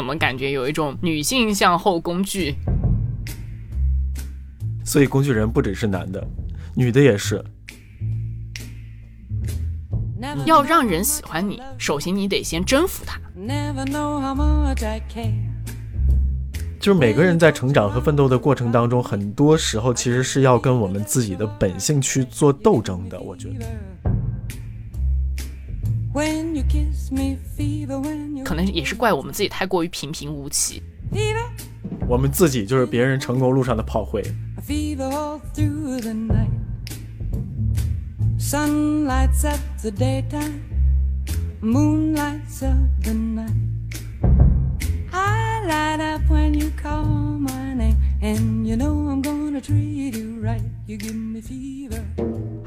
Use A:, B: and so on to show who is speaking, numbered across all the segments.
A: 怎么感觉有一种女性向后工具？
B: 所以工具人不只是男的，女的也是。
A: 要让人喜欢你，首先你得先征服他。
B: 就是每个人在成长和奋斗的过程当中，很多时候其实是要跟我们自己的本性去做斗争的。我觉得，
A: 可能也是怪我们自己太过于平平无奇。
B: 我们自己就是别人成功路上的炮灰。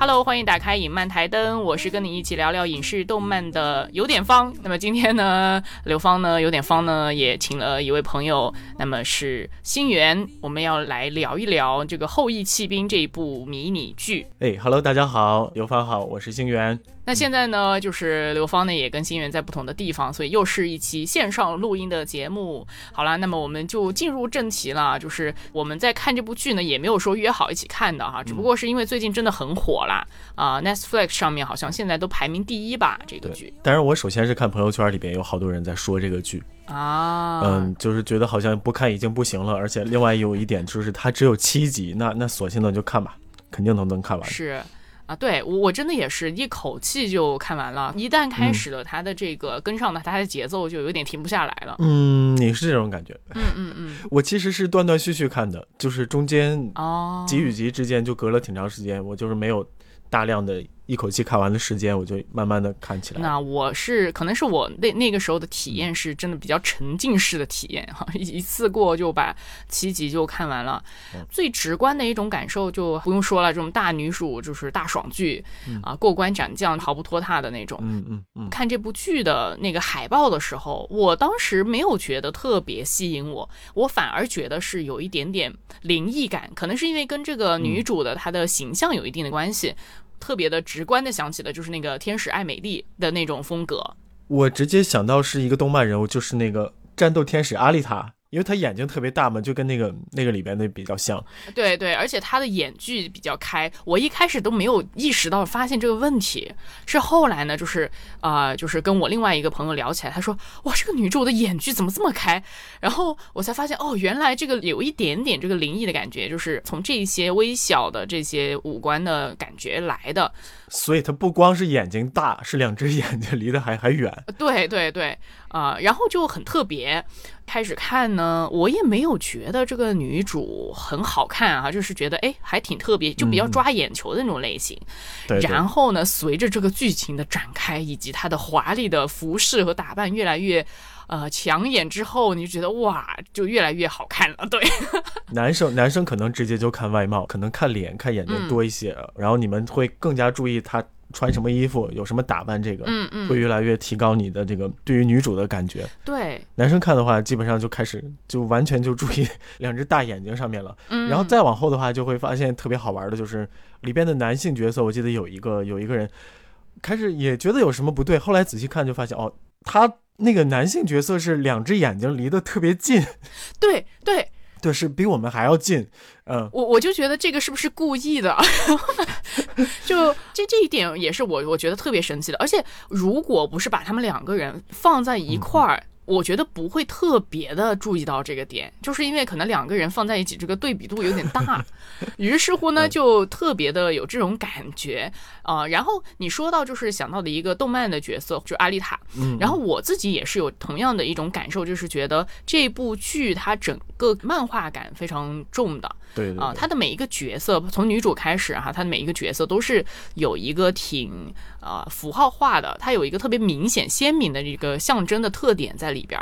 A: hello，欢迎打开影漫台灯。我是跟你一起聊聊影视动漫的有点方。那么今天呢，刘芳呢？有点方呢？也请了一位朋友。那么是星源，我们要来聊一聊这个后羿弃兵这一部迷你剧。
B: 哎，hello，大家好，刘芳好，我是星源。
A: 那现在呢，就是刘芳呢也跟星源在不同的地方，所以又是一期线上录音的节目。好了，那么我们就进入正题了，就是我们在看这部剧呢，也没有说约好一起看的哈，只不过是因为最近真的很火啦，啊，Netflix 上面好像现在都排名第一吧，这个剧。
B: 但是我首先是看朋友圈里边有好多人在说这个剧
A: 啊，
B: 嗯，就是觉得好像不看已经不行了，而且另外有一点就是它只有七集，那那索性呢就看吧，肯定能能看完。
A: 是。啊，对我我真的也是一口气就看完了。一旦开始了，它的这个跟上的它的节奏就有点停不下来了。
B: 嗯，你是这种感觉？
A: 嗯嗯嗯。
B: 我其实是断断续续看的，就是中间哦集与集之间就隔了挺长时间，我就是没有大量的。一口气看完的时间，我就慢慢的看起来。
A: 那我是可能是我那那个时候的体验是真的比较沉浸式的体验哈，一次过就把七集就看完了。最直观的一种感受就不用说了，这种大女主就是大爽剧啊，过关斩将毫不拖沓的那种。
B: 嗯嗯嗯。
A: 看这部剧的那个海报的时候，我当时没有觉得特别吸引我，我反而觉得是有一点点灵异感，可能是因为跟这个女主的她的形象有一定的关系。特别的直观的想起的就是那个天使艾美丽的那种风格，
B: 我直接想到是一个动漫人物，就是那个战斗天使阿丽塔。因为他眼睛特别大嘛，就跟那个那个里边的比较像。
A: 对对，而且他的眼距比较开，我一开始都没有意识到发现这个问题，是后来呢，就是啊，就是跟我另外一个朋友聊起来，他说哇，这个女主的眼距怎么这么开？然后我才发现哦，原来这个有一点点这个灵异的感觉，就是从这些微小的这些五官的感觉来的。
B: 所以它不光是眼睛大，是两只 眼睛离得还还远。
A: 对对对，啊，然后就很特别。开始看呢，我也没有觉得这个女主很好看啊，就是觉得哎还挺特别，就比较抓眼球的那种类型。
B: 对。
A: 然后呢，随着这个剧情的展开，以及她的华丽的服饰和打扮越来越呃抢眼之后，你就觉得哇，就越来越好看了。对。
B: 男生男生可能直接就看外貌，可能看脸看眼睛多一些，然后你们会更加注意他。穿什么衣服，有什么打扮，这个
A: 嗯嗯，
B: 会越来越提高你的这个对于女主的感觉。
A: 对，
B: 男生看的话，基本上就开始就完全就注意两只大眼睛上面了。嗯，然后再往后的话，就会发现特别好玩的，就是里边的男性角色，我记得有一个有一个人开始也觉得有什么不对，后来仔细看就发现哦，他那个男性角色是两只眼睛离得特别近。
A: 对对。
B: 对，是比我们还要近，嗯，
A: 我我就觉得这个是不是故意的？就这这一点也是我我觉得特别神奇的，而且如果不是把他们两个人放在一块儿。我觉得不会特别的注意到这个点，就是因为可能两个人放在一起，这个对比度有点大，于是乎呢，就特别的有这种感觉啊。然后你说到就是想到的一个动漫的角色，就阿丽塔，
B: 嗯，
A: 然后我自己也是有同样的一种感受，就是觉得这部剧它整个漫画感非常重的，
B: 对
A: 啊，它的每一个角色从女主开始哈，它的每一个角色都是有一个挺啊符号化的，它有一个特别明显鲜明的一个象征的特点在。里边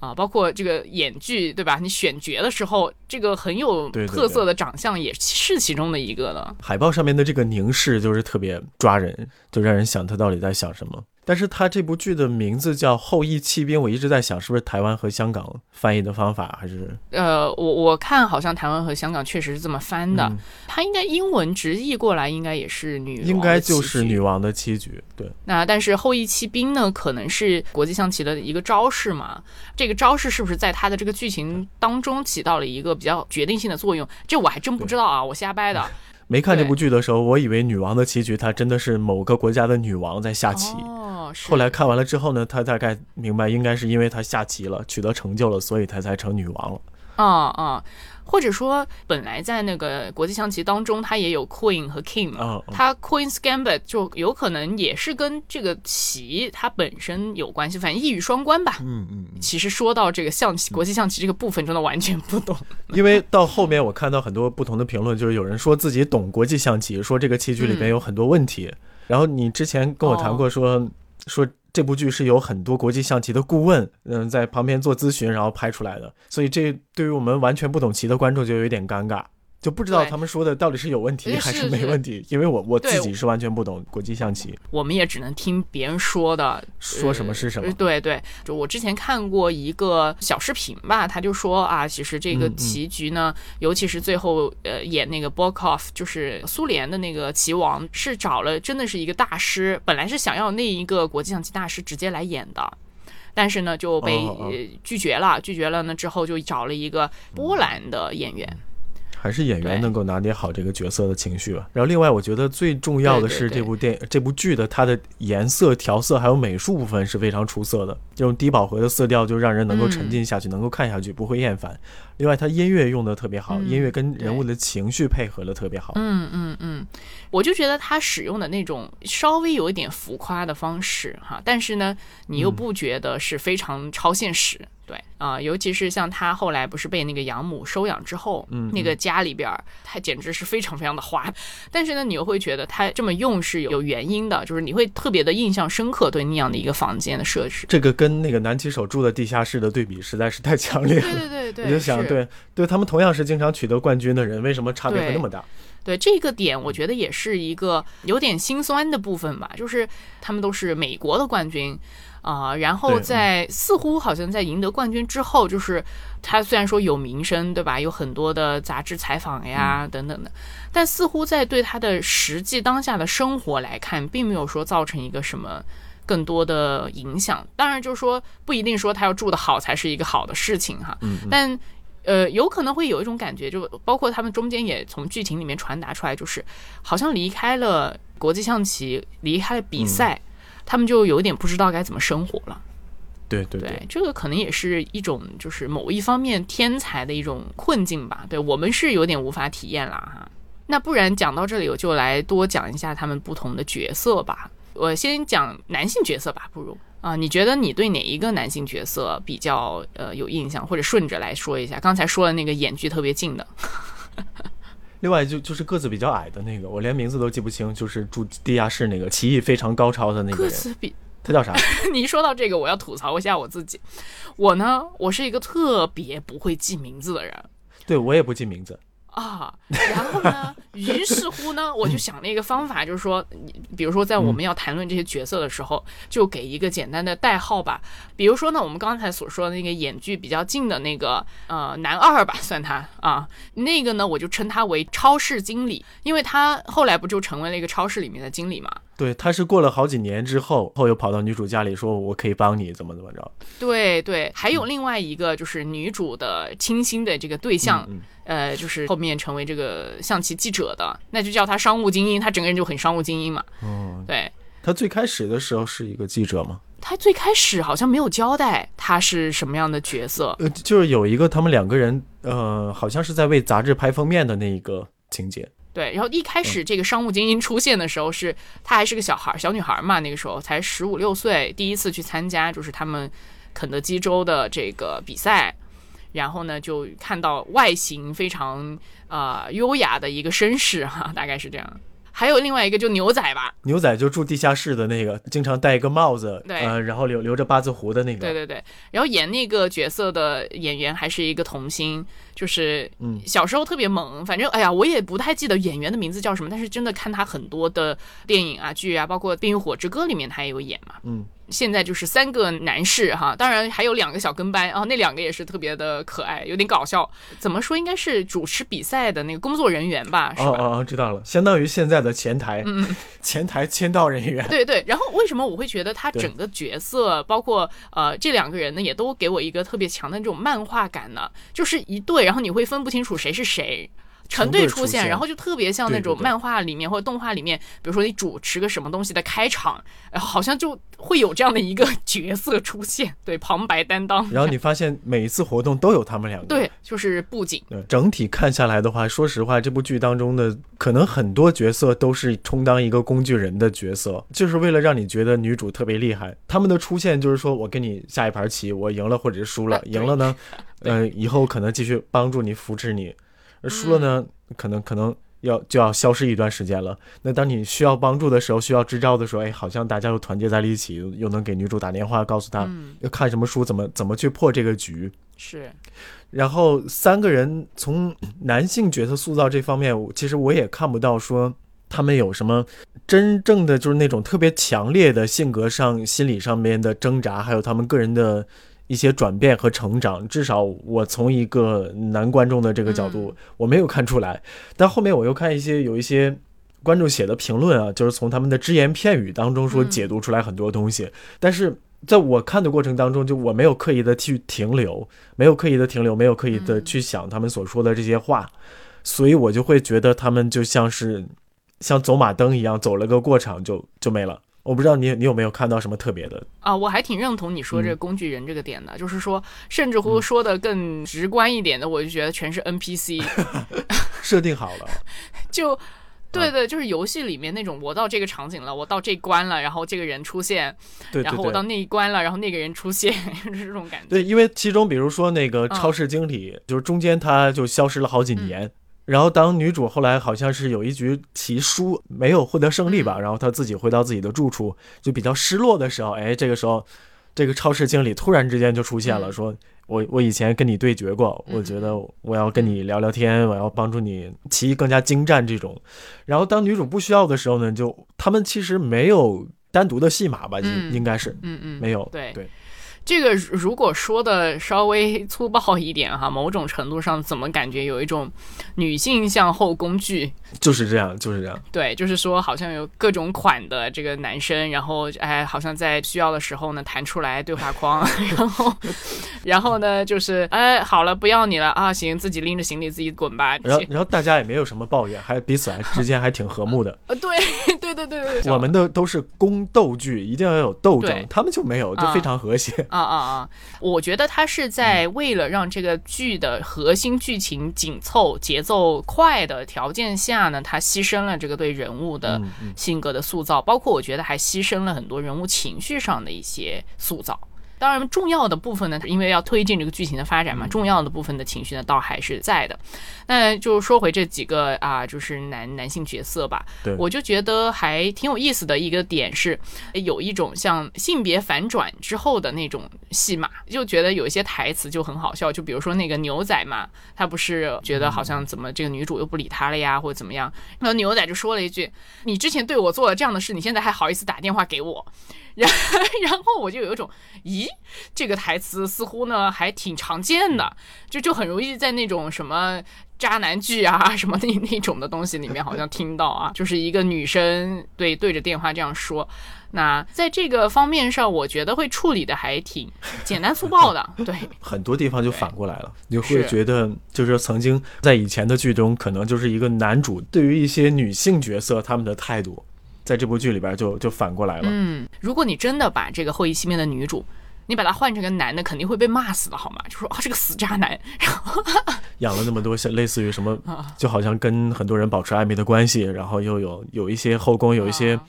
A: 啊，包括这个演剧，对吧？你选角的时候，这个很有特色的长相也是其中的一个了。
B: 海报上面的这个凝视就是特别抓人，就让人想他到底在想什么。但是他这部剧的名字叫《后羿弃兵》，我一直在想，是不是台湾和香港翻译的方法，还是？
A: 呃，我我看好像台湾和香港确实是这么翻的，
B: 嗯
A: 它应该英文直译过来应该也是女王
B: 应该就是女王的棋局，对，
A: 那但是后羿弃兵呢，可能是国际象棋的一个招式嘛？这个招式是不是在它的这个剧情当中起到了一个比较决定性的作用？这我还真不知道啊，我瞎掰的。
B: 没看这部剧的时候，我以为女王的棋局，它真的是某个国家的女王在下棋。
A: 哦，
B: 后来看完了之后呢，他大概明白，应该是因为她下棋了，取得成就了，所以她才成女王了。
A: 啊啊、或者说本来在那个国际象棋当中，它也有 Queen 和 King 它 Queen's Gambit 就有可能也是跟这个棋它本身有关系，反正一语双关吧。
B: 嗯嗯。
A: 其实说到这个象棋，国际象棋这个部分，真的完全不懂。
B: 因为到后面我看到很多不同的评论，就是有人说自己懂国际象棋，说这个棋局里边有很多问题。然后你之前跟我谈过说、说这部剧是有很多国际象棋的顾问，嗯，在旁边做咨询，然后拍出来的。所以这对于我们完全不懂棋的观众就有点尴尬。就不知道他们说的到底是有问题还是
A: 是
B: 没问题，因为我我自己是完全不懂国际象棋，
A: 我们也只能听别人说的，
B: 说什么是什么
A: 呃。对对，就我之前看过一个小视频吧，他就说啊，其实这个棋局呢，尤其是最后呃演那个 Bokov，就是苏联的那个棋王，是找了真的是一个大师，本来是想要那一个国际象棋大师直接来演的。但是呢，就被、拒绝了，拒绝了呢之后就找了一个波兰的演员，
B: 还是演员能够拿捏好这个角色的情绪吧。然后另外，我觉得最重要的是这部电这部剧的它的颜色调色还有美术部分是非常出色的，这种低饱和的色调就让人能够沉浸下去，能够看下去，不会厌烦。另外，它音乐用的特别好，
A: 嗯
B: 音乐跟人物的情绪配合的特别好。
A: 嗯嗯嗯，我就觉得他使用的那种稍微有一点浮夸的方式哈，但是呢，你又不觉得是非常超现实。对啊、尤其是像他后来不是被那个养母收养之后，
B: 嗯
A: 那个家里边儿，他简直是非常非常的花。但是呢，你又会觉得他这么用是有有原因的，就是你会特别的印象深刻对那样的一个房间的设置。
B: 这个跟那个南骑手住的地下室的对比实在是太强烈了。
A: 对对对对，
B: 我就想，对对，他们同样是经常取得冠军的人，为什么差别会那么大？
A: 对这个点，我觉得也是一个有点心酸的部分吧，就是他们都是美国的冠军。啊、然后在似乎好像在赢得冠军之后，就是他虽然说有名声，对吧？有很多的杂志采访
B: 嗯
A: 呀等等的，但似乎在对他的实际当下的生活来看，并没有说造成一个什么更多的影响。当然，就是说不一定说他要住得好才是一个好的事情哈，
B: 嗯，嗯
A: 但呃，有可能会有一种感觉，就包括他们中间也从剧情里面传达出来，就是好像离开了国际象棋，离开了比赛，他们就有点不知道该怎么生活了。
B: 对对
A: 对，这个可能也是一种就是某一方面天才的一种困境吧。对我们是有点无法体验了哈。那不然讲到这里，我就来多讲一下他们不同的角色吧。我先讲男性角色吧，不如啊，你觉得你对哪一个男性角色比较呃有印象，或者顺着来说一下？刚才说的那个眼距特别近的，
B: 另外就就是个子比较矮的那个，我连名字都记不清，就是住地下室那个棋艺非常高超的那个人，
A: 个子比
B: 他叫啥？
A: 你一说到这个，我要吐槽一下我自己。我呢，我是一个特别不会记名字的人。
B: 对我也不记名字。
A: 啊，然后呢，于是乎呢，我就想了一个方法，就是说，你比如说在我们要谈论这些角色的时候，就给一个简单的代号吧。比如说呢，我们刚才所说的那个演距比较近的那个呃男二吧，算他啊，那个呢我就称他为超市经理，因为他后来不就成为了一个超市里面的经理嘛。
B: 对，他是过了好几年之后，后又跑到女主家里说我可以帮你怎么怎么着。
A: 对对，还有另外一个就是女主的倾心的这个对象，
B: 嗯
A: 呃，就是后面成为这个象棋记者的，那就叫他商务精英，他整个人就很商务精英嘛。
B: 嗯，哦，
A: 对
B: 他最开始的时候是一个记者吗？
A: 他最开始好像没有交代他是什么样的角色，
B: 呃，就是有一个他们两个人，呃，好像是在为杂志拍封面的那一个情节。
A: 对，然后一开始这个商务精英出现的时候是，她还是个小孩儿，小女孩儿嘛，那个时候才十五六岁，第一次去参加就是他们肯德基州的这个比赛，然后呢就看到外形非常呃优雅的一个绅士哈，大概是这样。还有另外一个就牛仔吧，
B: 牛仔就住地下室的那个，经常戴一个帽子，
A: 对。
B: 呃，然后留留着八字胡的那个，
A: 对对对，然后演那个角色的演员还是一个童星，就是
B: 嗯。
A: 小时候特别萌，反正哎呀，我也不太记得演员的名字叫什么，但是真的看他很多的电影啊、剧啊，包括《冰与火之歌》里面他也有演嘛。
B: 嗯，
A: 现在就是三个男士哈，当然还有两个小跟班，啊那两个也是特别的可爱，有点搞笑。怎么说？应该是主持比赛的那个工作人员吧，是吧？
B: 哦哦哦，知道了，相当于现在的前台，
A: 嗯，
B: 前台签到人员，
A: 对对，然后为什么我会觉得他整个角色，包括呃这两个人呢，也都给我一个特别强的这种漫画感呢？就是一对，然后你会分不清楚谁是谁。成对出现，
B: 成队出现
A: 然后就特别像那种漫画里面或者动画里面，比如说你主持个什么东西的开场，然后好像就会有这样的一个 角色出现，对，旁白担当。
B: 然后你发现每一次活动都有他们两个，
A: 对，就是布景，
B: 对，整体看下来的话，说实话，这部剧当中的可能很多角色都是充当一个工具人的角色，就是为了让你觉得女主特别厉害。他们的出现就是说我跟你下一盘棋，我赢了或者是输了赢了呢，呃，以后可能继续帮助你扶持你，而输了呢，可能可能。要就要消失一段时间了。那当你需要帮助的时候，需要支招的时候，哎，好像大家又团结在了一起，又能给女主打电话，告诉她
A: 嗯，
B: 要看什么书，怎么怎么去破这个局。
A: 是，
B: 然后三个人从男性角色塑造这方面，其实我也看不到说他们有什么真正的就是那种特别强烈的性格上、心理上面的挣扎，还有他们个人的一些转变和成长。至少我从一个男观众的这个角度，我没有看出来。但后面我又看一些有一些。观众写的评论啊，就是从他们的只言片语当中说
A: 嗯
B: 解读出来很多东西，但是在我看的过程当中，就我没有刻意的去停留，没有刻意的停留，没有刻意的去想他们所说的这些话，所以我就会觉得他们就像是像走马灯一样，走了个过场就就没了。我不知道你你有没有看到什么特别的？
A: 啊，我还挺认同你说这个
B: 嗯
A: 工具人这个点的，就是说，甚至乎说的更直观一点的，我就觉得全是 NPC，
B: 设定好了，
A: 就。对对，就是游戏里面那种，我到这个场景了，我到这关了，然后这个人出现，
B: 对对
A: 然后我到。那一关了，然后那个人出现，就是这种感觉。
B: 对，因为其中比如说那个
A: 嗯
B: 超市经理，就是中间他就消失了好几年，然后当女主后来好像是有一局棋输没有获得胜利吧，
A: 嗯。
B: 然后她自己回到自己的住处，就比较失落的时候，哎，这个时候这个超市经理突然之间就出现了，
A: 嗯。
B: 说我我以前跟你对决过，我觉得我要跟你聊聊天，我要帮助你棋艺更加精湛这种。然后当女主不需要的时候呢，就他们其实没有单独的戏码吧，应、
A: 嗯。
B: 应该是
A: 嗯嗯，
B: 没有。
A: 对。
B: 对，
A: 这个如果说的稍微粗暴一点哈，某种程度上怎么感觉有一种女性向后工具？
B: 就是这样，就是这样。
A: 对，就是说好像有各种款的这个男生，然后哎，好像在需要的时候呢弹出来对话框，然后然后呢就是哎好了不要你了啊，行，自己拎着行李自己滚吧。
B: 然后，然后大家也没有什么抱怨，还彼此还之间还挺和睦的。
A: 呃对对对对对，对
B: 我们的都是宫斗剧，一定要有斗争，他们就没有，就非常和谐。
A: 啊啊啊！我觉得他是在为了让这个剧的核心剧情紧凑、节奏快的条件下呢，他牺牲了这个对人物的性格的塑造，包括我觉得还牺牲了很多人物情绪上的一些塑造。当然，重要的部分呢，因为要推进这个剧情的发展嘛，重要的部分的情绪呢，倒还是在的。那就说回这几个啊，就是男男性角色吧。
B: 对
A: 我就觉得还挺有意思的一个点是，有一种像性别反转之后的那种戏码，就觉得有一些台词就很好笑。就比如说那个牛仔嘛，他不是觉得好像怎么这个女主又不理他了呀，或者怎么样，然后牛仔就说了一句：“你之前对我做了这样的事，你现在还好意思打电话给我？”然 然后我就有一种，咦，这个台词似乎呢还挺常见的，就就很容易在那种什么渣男剧啊什么那那种的东西里面好像听到啊，就是一个女生对对着电话这样说。那在这个方面上，我觉得会处理的还挺简单粗暴的，对，
B: 很多地方就反过来了，你会觉得就是曾经在以前的剧中，可能就是一个男主对于一些女性角色他们的态度，在这部剧里边就就反过来了。
A: 嗯，如果你真的把这个后羿熄灭的女主。你把她换成个男的，肯定会被骂死的，好吗？就说啊，这个死渣男，
B: 养了那么多像类似于什么，
A: 啊
B: 就好像跟很多人保持暧昧的关系，然后又有有一些后宫，有一些
A: 啊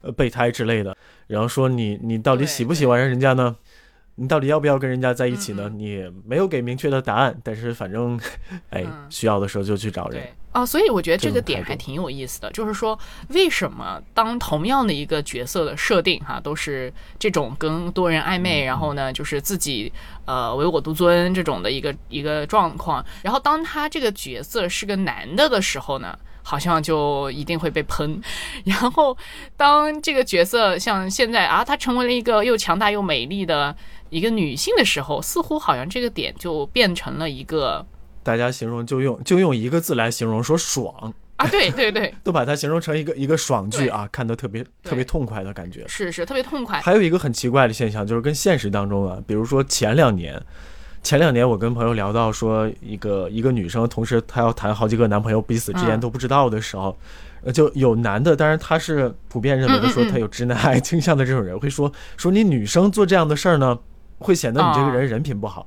B: 呃备胎之类的，然后说你你到底喜不喜欢人家呢？你到底要不要跟人家在一起呢？你没有给明确的答案，但是反正，哎，需要的时候就去找人。
A: 对哦，所以我觉得这个点还挺有意思的，就是说为什么当同样的一个角色的设定哈，都是这种跟多人暧昧，然后呢，就是自己呃唯我独尊这种的一个一个状况，然后当他这个角色是个男的的时候呢？好像就一定会被喷，然后当这个角色像现在啊，她成为了一个又强大又美丽的一个女性的时候，似乎好像这个点就变成了一个
B: 大家形容就用就用一个字来形容，说爽。
A: 啊，对对对，
B: 都把它形容成一个一个爽剧啊，看得特别特别痛快的感觉，
A: 是是特别痛快。
B: 还有一个很奇怪的现象，就是跟现实当中啊，比如说前两年。前两年我跟朋友聊到说，一个一个女生同时她要谈好几个男朋友，彼此之间都不知道的时候，呃，就有男的，当然他是普遍认为的说他有直男癌倾向的这种人会说说你女生做这样的事儿呢，会显得你这个人人品不好。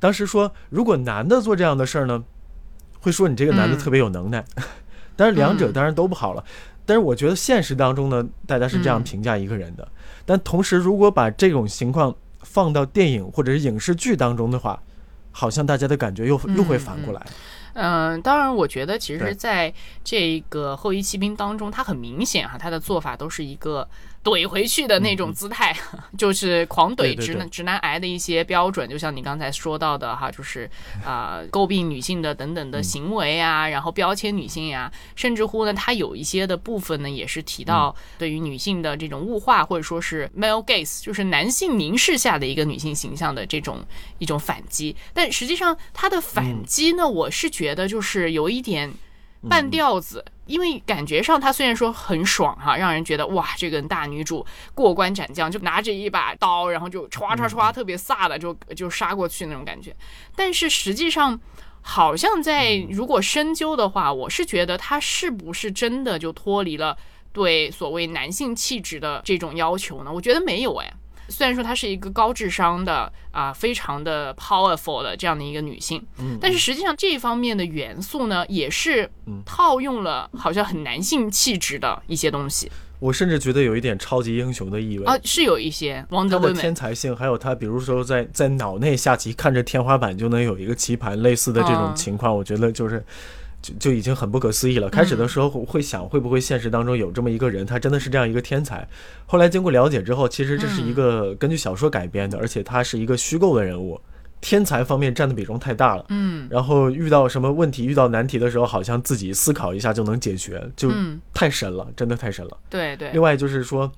B: 当时说如果男的做这样的事儿呢，会说你这个男的特别有能耐。但是两者当然都不好了。但是我觉得现实当中呢，大家是这样评价一个人的。但同时，如果把这种情况。放到电影或者是影视剧当中的话，好像大家的感觉又又会反过来。
A: 嗯，当然，我觉得其实在这个后裔骑兵当中，他很明显哈，他的做法都是一个。怼回去的那种姿态，就是狂怼直男直男癌的一些标准，就像你刚才说到的哈，就是啊，诟病女性的等等的行为啊，然后标签女性呀，甚至乎呢，他有一些的部分呢，也是提到对于女性的这种物化，或者说是 male gaze，就是男性凝视下的一个女性形象的这种一种反击。但实际上，他的反击呢，我是觉得就是有一点。半吊子，因为感觉上她虽然说很爽哈，让人觉得哇，这个大女主过关斩将，就拿着一把刀，然后就歘歘歘，特别飒的就就杀过去那种感觉。但是实际上，好像在如果深究的话，我是觉得她是不是真的就脱离了对所谓男性气质的这种要求呢？我觉得没有哎。虽然说她是一个高智商的啊，非常的 powerful 的这样的一个女性，嗯，但是实际上这方面的元素呢，也是套用了好像很男性气质的一些东西。
B: 我甚至觉得有一点超级英雄的意味
A: 啊，是有一些。
B: 他的天才性，还有他，比如说在在脑内下棋，看着天花板就能有一个棋盘类似的这种情况，我觉得就是。就就已经很不可思议了。开始的时候会想，会不会现实当中有这么一个人，他真的是这样一个天才。后来经过了解之后，其实这是一个根据小说改编的，而且他是一个虚构的人物。天才方面占的比重太大了。嗯。然后遇到什么问题、遇到难题的时候，好像自己思考一下就能解决，就太神了，真的太神了。
A: 对对。
B: 另外就是说。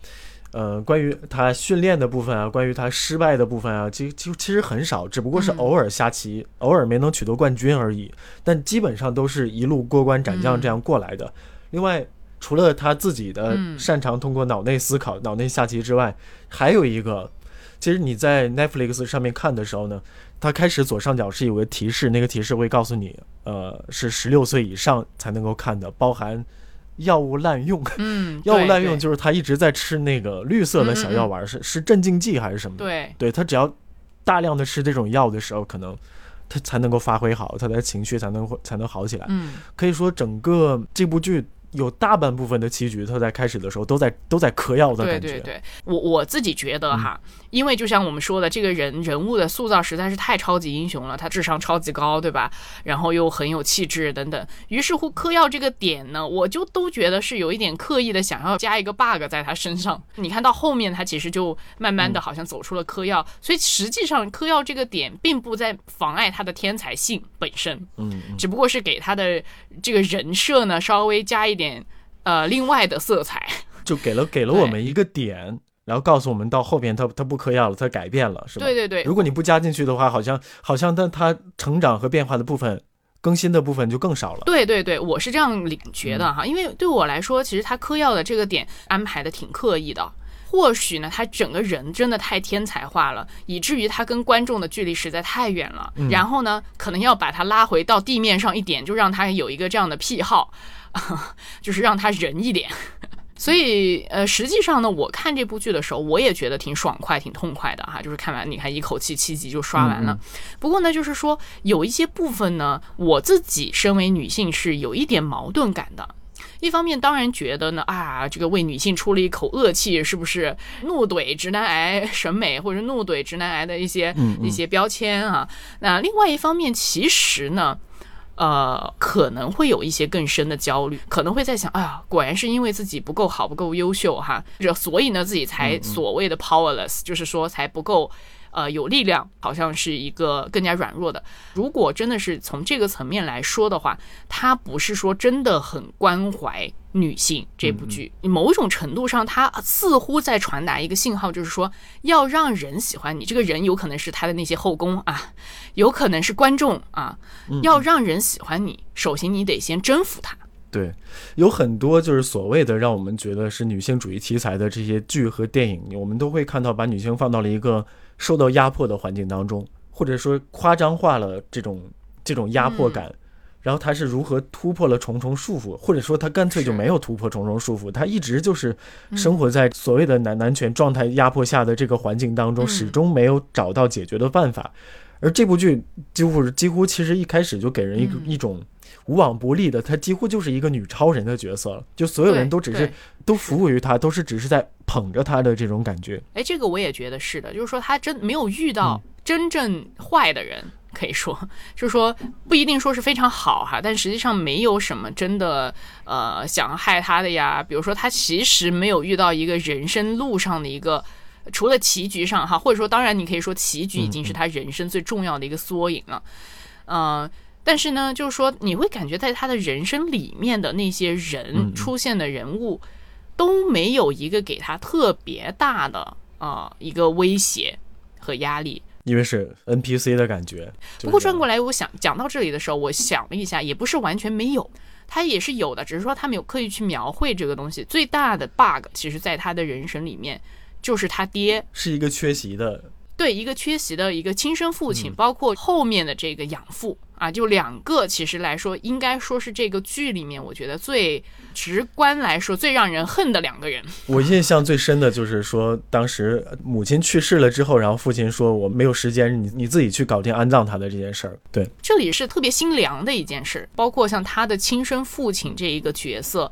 B: 呃，关于他训练的部分啊，关于他失败的部分啊，其其实其实很少，只不过是偶尔下棋，偶尔没能取得冠军而已。但基本上都是一路过关斩将这样过来的。另外，除了他自己的擅长通过脑内思考、脑内下棋之外，还有一个，其实你在 Netflix 上面看的时候呢，它开始左上角是有个提示，那个提示会告诉你，呃，是十六岁以上才能够看的，包含。药物滥用，
A: 嗯，
B: 药物滥用就是他一直在吃那个绿色的小药丸，是是镇静剂还是什么？
A: 对，
B: 对他只要大量的吃这种药的时候，可能他才能够发挥好，他的情绪才能才能好起来。
A: 嗯，
B: 可以说整个这部剧。有大半部分的棋局，他在开始的时候都在都在嗑药的感
A: 觉。对对对，我我自己觉得哈，因为就像我们说的，这个人人物的塑造实在是太超级英雄了，他智商超级高，对吧？然后又很有气质等等。于是乎，嗑药这个点呢，我就都觉得是有一点刻意的，想要加一个 bug 在他身上。你看到后面，他其实就慢慢的好像走出了嗑药，所以实际上嗑药这个点并不在妨碍他的天才性本身，
B: 嗯，
A: 只不过是给他的这个人设呢稍微加一点。点呃，另外的色彩，
B: 就给了给了我们一个点，然后告诉我们到后边他他不嗑药了，他改变了，是吧？
A: 对对对。
B: 如果你不加进去的话，好像好像他他成长和变化的部分，更新的部分就更少了。
A: 对对对，我是这样领觉的哈，因为对我来说，其实他嗑药的这个点安排的挺刻意的。或许呢，他整个人真的太天才化了，以至于他跟观众的距离实在太远了。然后呢，可能要把他拉回到地面上一点，就让他有一个这样的癖好。就是让他人一点，所以呃，实际上呢，我看这部剧的时候，我也觉得挺爽快、挺痛快的哈。就是看完，你看一口气七集就刷完了。不过呢，就是说有一些部分呢，我自己身为女性是有一点矛盾感的，一方面当然觉得呢啊，这个为女性出了一口恶气，是不是怒怼直男癌审美或者怒怼直男癌的一些一些标签啊？那另外一方面，其实呢。呃，可能会有一些更深的焦虑，可能会在想，哎呀，果然是因为自己不够好，不够优秀哈，这所以呢，自己才所谓的 powerless，就是说才不够。呃，有力量好像是一个更加软弱的。如果真的是从这个层面来说的话，它不是说真的很关怀女性。这部剧某种程度上，它似乎在传达一个信号，就是说要让人喜欢你。这个人有可能是他的那些后宫啊，有可能是观众啊。要让人喜欢你，首先你得先征服他。
B: 对，有很多就是所谓的让我们觉得是女性主义题材的这些剧和电影，我们都会看到把女性放到了一个。受到压迫的环境当中，或者说夸张化了这种这种压迫感，然后他是如何突破了重重束缚，或者说他干脆就没有突破重重束缚，他一直就是生活在所谓的男男权状态压迫下的这个环境当中，始终没有找到解决的办法。而这部剧几乎是几乎其实一开始就给人一个一种无往不利的，她几乎就是一个女超人的角色了，就所有人都只是都服务于她，都是只是在。捧着她的这种感觉，
A: 哎，这个我也觉得是的，就是说她真没有遇到真正坏的人，可以说，就是说不一定说是非常好哈，但实际上没有什么真的呃想害她的呀。比如说她其实没有遇到一个人生路上的一个，除了棋局上哈，或者说当然你可以说棋局已经是他人生最重要的一个缩影了，嗯，但是呢，就是说你会感觉在他的人生里面的那些人出现的人物。都没有一个给他特别大的啊一个威胁和压力，
B: 因为是 NPC 的感觉。
A: 不过转过来，我想讲到这里的时候，我想了一下，也不是完全没有，他也是有的，只是说他没有刻意去描绘这个东西。最大的 bug，其实在他的人生里面，就是他爹
B: 是一个缺席的，
A: 对，一个缺席的一个亲生父亲，包括后面的这个养父。啊，就两个，其实来说，应该说是这个剧里面，我觉得最直观来说最让人恨的两个人。
B: 我印象最深的就是说，当时母亲去世了之后，然后父亲说我没有时间，你你自己去搞定安葬他的这件事儿。对，
A: 这里是特别心凉的一件事，包括像他的亲生父亲这一个角色。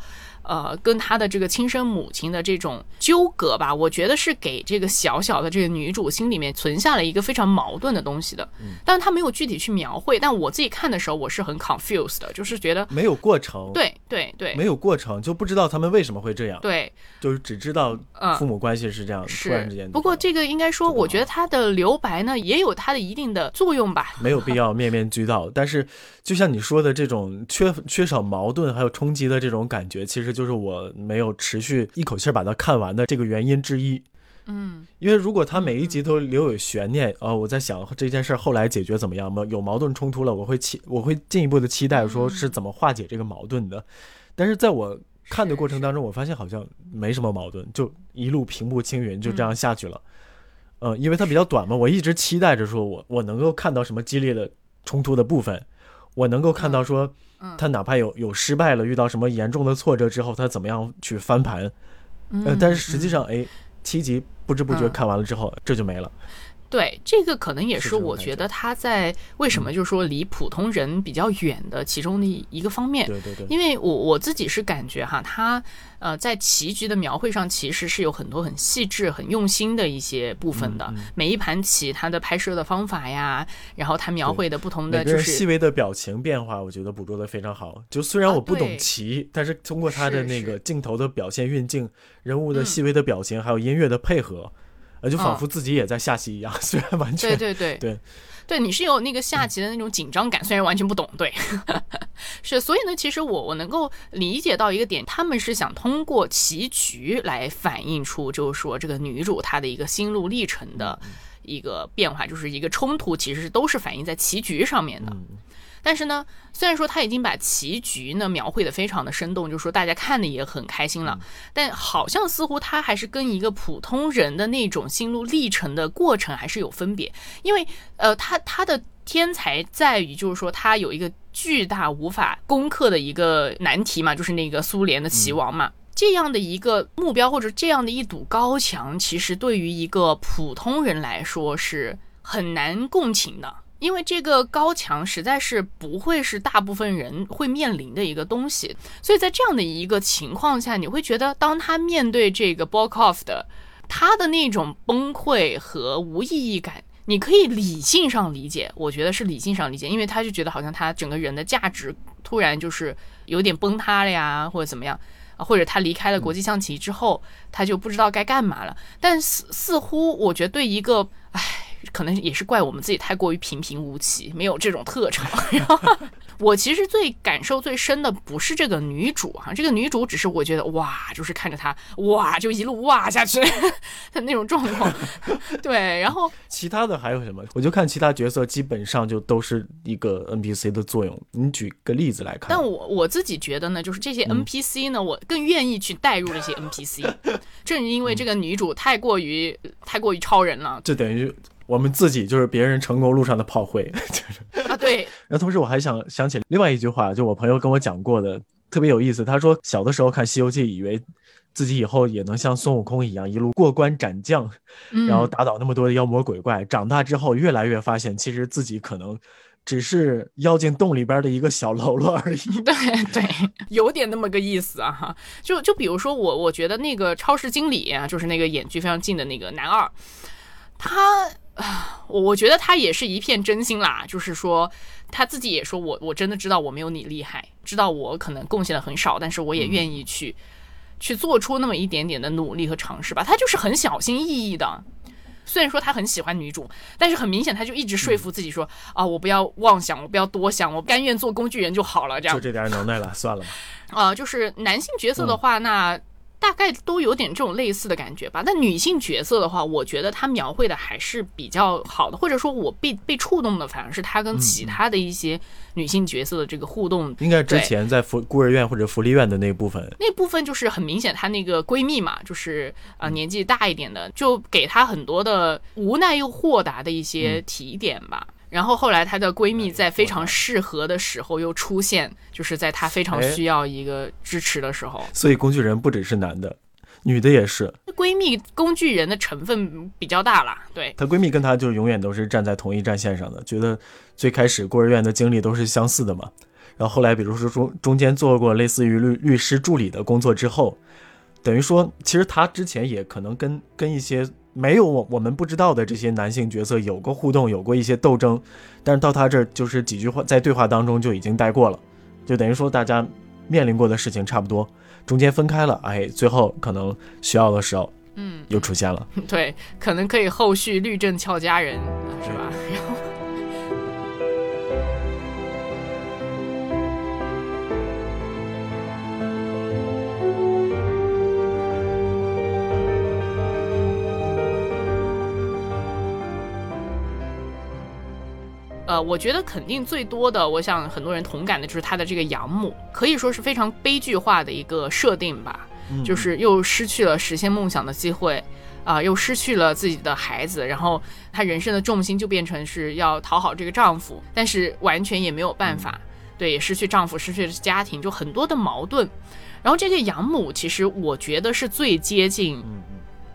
A: 呃，跟他的这个亲生母亲的这种纠葛吧，我觉得是给这个小小的这个女主心里面存下了一个非常矛盾的东西的。嗯，但是他没有具体去描绘，但我自己看的时候，我是很 confused 的，就是觉得
B: 没有过程。
A: 对对对，
B: 没有过程就不知道他们为什么会这样。
A: 对，
B: 就是只知道父母关系是这样，突然之间。
A: 不过这个应该说，我觉得他的留白呢，也有它的一定的作用吧。
B: 没有必要面面俱到，但是就像你说的这种缺缺少矛盾还有冲击的这种感觉，其实就。就是我没有持续一口气把它看完的这个原因之一，
A: 嗯，
B: 因为如果他每一集都留有悬念，呃，我在想这件事后来解决怎么样吗？有矛盾冲突了，我会期我会进一步的期待，说是怎么化解这个矛盾的。但是在我看的过程当中，我发现好像没什么矛盾，就一路平步青云，就这样下去了。嗯，因为它比较短嘛，我一直期待着说我我能够看到什么激烈的冲突的部分，我能够看到说。他哪怕有有失败了，遇到什么严重的挫折之后，他怎么样去翻盘？呃，但是实际上，哎，七集不知不觉看完了之后，这就没了。
A: 对，这个可能也是我觉得他在为什么就是说离普通人比较远的其中的一个方面。
B: 对对对。
A: 因为我我自己是感觉哈，他呃在棋局的描绘上其实是有很多很细致、很用心的一些部分的。每一盘棋，它的拍摄的方法呀，然后他描绘的不同的就是
B: 细微的表情变化，我觉得捕捉的非常好。就虽然我不懂棋，但是通过他的那个镜头的表现、运镜、人物的细微的表情，还有音乐的配合。呃，就仿佛自己也在下棋一样，虽然完全
A: 对对对。
B: 对。
A: 对，你是有那个下棋的那种紧张感，虽然完全不懂，对，是，所以呢，其实我我能够理解到一个点，他们是想通过棋局来反映出，就是说这个女主她的一个心路历程的一个变化，就是一个冲突，其实是都是反映在棋局上面的。但是呢，虽然说他已经把棋局呢描绘的非常的生动，就是说大家看的也很开心了，但好像似乎他还是跟一个普通人的那种心路历程的过程还是有分别，因为呃，他他的天才在于就是说他有一个巨大无法攻克的一个难题嘛，就是那个苏联的棋王嘛，这样的一个目标或者这样的一堵高墙，其实对于一个普通人来说是很难共情的。因为这个高墙实在是不会是大部分人会面临的一个东西，所以在这样的一个情况下，你会觉得当他面对这个 b o k o f 的他的那种崩溃和无意义感，你可以理性上理解，我觉得是理性上理解，因为他就觉得好像他整个人的价值突然就是有点崩塌了呀，或者怎么样，或者他离开了国际象棋之后，他就不知道该干嘛了。但似似乎我觉得对一个，唉。可能也是怪我们自己太过于平平无奇，没有这种特长。然后我其实最感受最深的不是这个女主哈，这个女主只是我觉得哇，就是看着她哇就一路哇下去的 那种状况。对，然后
B: 其他的还有什么？我就看其他角色基本上就都是一个 NPC 的作用。你举个例子来看。
A: 但我我自己觉得呢，就是这些 NPC 呢，我更愿意去带入这些 NPC。正因为这个女主太过于太过于超人了，
B: 这等于。我们自己就是别人成功路上的炮灰，
A: 就 是啊，对。
B: 然后同时我还想想起另外一句话，就我朋友跟我讲过的，特别有意思。他说小的时候看《西游记》，以为自己以后也能像孙悟空一样一路过关斩将，然后打倒那么多的妖魔鬼怪。长大之后越来越发现，其实自己可能只是妖精洞里边的一个小喽啰而已。
A: 对对，有点那么个意思啊哈。就就比如说我，我觉得那个超市经理啊，就是那个演剧非常近的那个男二，他。啊，我我觉得他也是一片真心啦，就是说他自己也说我我真的知道我没有你厉害，知道我可能贡献的很少，但是我也愿意去去做出那么一点点的努力和尝试吧。他就是很小心翼翼的，虽然说他很喜欢女主，但是很明显他就一直说服自己说啊，我不要妄想，我不要多想，我甘愿做工具人就好了。这样
B: 就这点能耐了，算了吧。
A: 啊，就是男性角色的话，那。大概都有点这种类似的感觉吧。那女性角色的话，我觉得她描绘的还是比较好的，或者说，我被被触动的反而是她跟其他的一些女性角色的这个互动。
B: 应该之前在福孤儿院或者福利院的那部分，
A: 那部分就是很明显，她那个闺蜜嘛，就是啊年纪大一点的，就给她很多的无奈又豁达的一些提点吧。然后后来她的闺蜜在非常适合的时候又出现，就是在她非常需要一个支持的时候。
B: 所以工具人不只是男的，女的也是。
A: 闺蜜工具人的成分比较大了，对。
B: 她闺蜜跟她就永远都是站在同一战线上的，觉得最开始孤儿院的经历都是相似的嘛。然后后来比如说中中间做过类似于律律师助理的工作之后，等于说其实她之前也可能跟跟一些。没有我我们不知道的这些男性角色有过互动，有过一些斗争，但是到他这儿就是几句话在对话当中就已经带过了，就等于说大家面临过的事情差不多，中间分开了，哎，最后可能需要的时候，
A: 嗯，
B: 又出现了，
A: 对，可能可以后续律政俏佳人，是吧？呃，我觉得肯定最多的，我想很多人同感的就是他的这个养母，可以说是非常悲剧化的一个设定吧，就是又失去了实现梦想的机会，啊，又失去了自己的孩子，然后她人生的重心就变成是要讨好这个丈夫，但是完全也没有办法，对，也失去丈夫，失去了家庭，就很多的矛盾。然后这个养母，其实我觉得是最接近。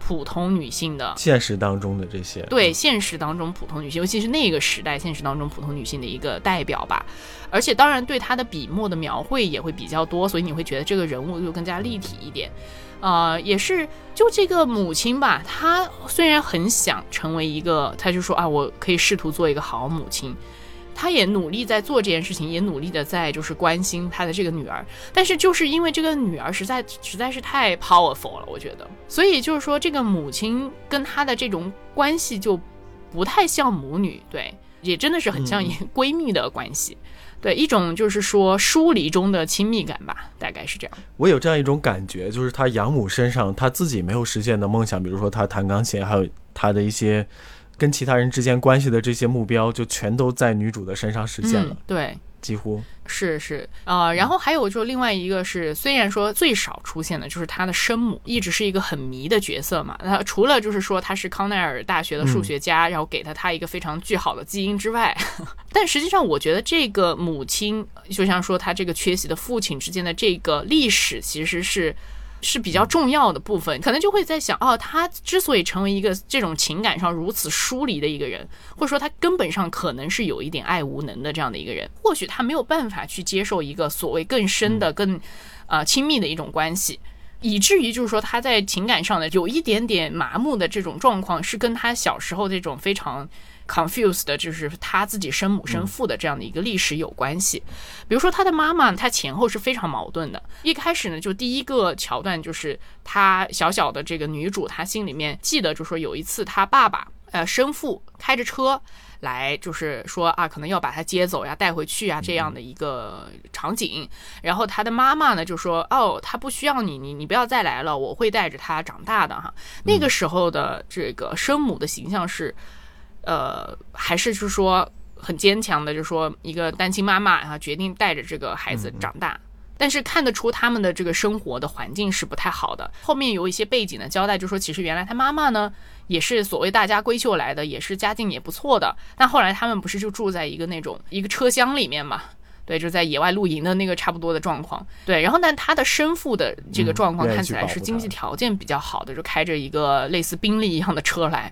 A: 普通女性的
B: 现实当中的这些，
A: 对现实当中普通女性，尤其是那个时代现实当中普通女性的一个代表吧。而且当然对她的笔墨的描绘也会比较多，所以你会觉得这个人物就更加立体一点。呃，也是就这个母亲吧，她虽然很想成为一个，她就说啊，我可以试图做一个好母亲。他也努力在做这件事情，也努力的在就是关心他的这个女儿，但是就是因为这个女儿实在实在是太 powerful 了，我觉得，所以就是说这个母亲跟她的这种关系就不太像母女，对，也真的是很像闺蜜的关系，对，一种就是说疏离中的亲密感吧，大概是这样。
B: 我有这样一种感觉，就是他养母身上他自己没有实现的梦想，比如说他弹钢琴，还有他的一些。跟其他人之间关系的这些目标，就全都在女主的身上实现了。
A: 对，
B: 几乎
A: 是是啊。然后还有就另外一个是，虽然说最少出现的就是她的生母，一直是一个很迷的角色嘛。那除了就是说她是康奈尔大学的数学家，然后给了她一个非常巨好的基因之外，但实际上我觉得这个母亲，就像说她这个缺席的父亲之间的这个历史，其实是。是比较重要的部分，可能就会在想，哦，他之所以成为一个这种情感上如此疏离的一个人，或者说他根本上可能是有一点爱无能的这样的一个人，或许他没有办法去接受一个所谓更深的、更呃亲密的一种关系，以至于就是说他在情感上的有一点点麻木的这种状况，是跟他小时候这种非常。Confused 的就是他自己生母生父的这样的一个历史有关系，比如说他的妈妈，他前后是非常矛盾的。一开始呢，就第一个桥段就是他小小的这个女主，她心里面记得，就说有一次他爸爸呃生父开着车来，就是说啊，可能要把他接走呀，带回去啊这样的一个场景。然后他的妈妈呢就说，哦，他不需要你，你你不要再来了，我会带着他长大的哈。那个时候的这个生母的形象是。呃，还是就是说很坚强的，就是说一个单亲妈妈啊，决定带着这个孩子长大。但是看得出他们的这个生活的环境是不太好的。后面有一些背景的交代，就说其实原来他妈妈呢也是所谓大家闺秀来的，也是家境也不错的。但后来他们不是就住在一个那种一个车厢里面嘛？对，就在野外露营的那个差不多的状况。对，然后但他的生父的这个状况看起来是经济条件比较好的，就开着一个类似宾利一样的车来。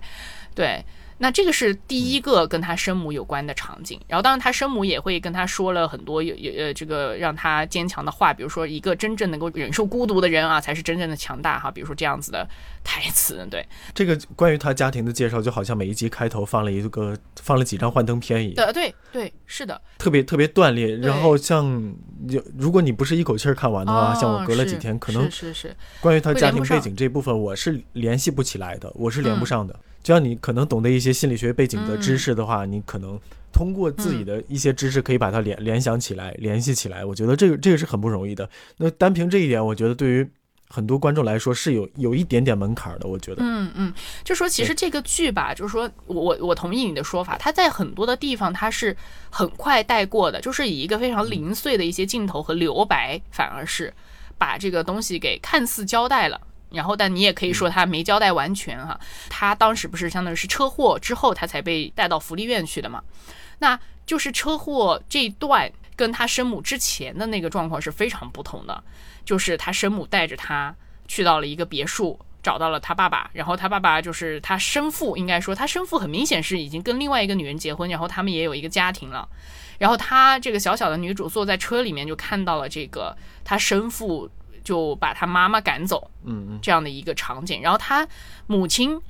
A: 对。那这个是第一个跟他生母有关的场景，然后当然他生母也会跟他说了很多有有呃这个让他坚强的话，比如说一个真正能够忍受孤独的人啊，才是真正的强大哈，比如说这样子的台词。对，
B: 这个关于他家庭的介绍，就好像每一集开头放了一个放了几张幻灯片一样。
A: 对 对对，是的，
B: 特别特别断裂。然后像有如果你不是一口气儿看完的话，像我隔了几天，可能
A: 是是
B: 关于他家庭背景这部分，我是联系不起来的，我是连不上的。就像你可能懂得一些心理学背景的知识的话，你可能通过自己的一些知识可以把它联联想起来、联系起来。我觉得这个这个是很不容易的。那单凭这一点，我觉得对于很多观众来说是有有一点点门槛的。我觉得，
A: 嗯嗯，就说其实这个剧吧，就是说我我同意你的说法，它在很多的地方它是很快带过的，就是以一个非常零碎的一些镜头和留白，反而是把这个东西给看似交代了。然后，但你也可以说他没交代完全哈。他当时不是相当于是车祸之后，他才被带到福利院去的嘛？那就是车祸这一段跟他生母之前的那个状况是非常不同的。就是他生母带着他去到了一个别墅，找到了他爸爸。然后他爸爸就是他生父，应该说他生父很明显是已经跟另外一个女人结婚，然后他们也有一个家庭了。然后他这个小小的女主坐在车里面，就看到了这个他生父。就把他妈妈赶走，
B: 嗯
A: 这样的一个场景。然后他母亲，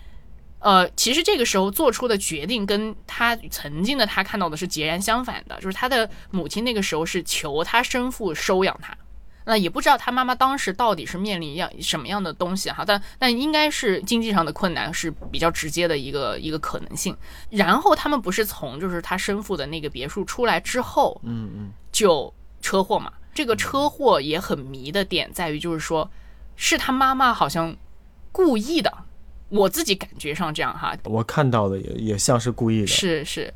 A: 呃，其实这个时候做出的决定跟他曾经的他看到的是截然相反的。就是他的母亲那个时候是求他生父收养他，那也不知道他妈妈当时到底是面临一样什么样的东西哈。但但应该是经济上的困难是比较直接的一个一个可能性。然后他们不是从就是他生父的那个别墅出来之后，
B: 嗯嗯，
A: 就车祸嘛。这个车祸也很迷的点在于，就是说，是他妈妈好像故意的，我自己感觉上这样哈。
B: 我看到的也也像是故意的。
A: 是是，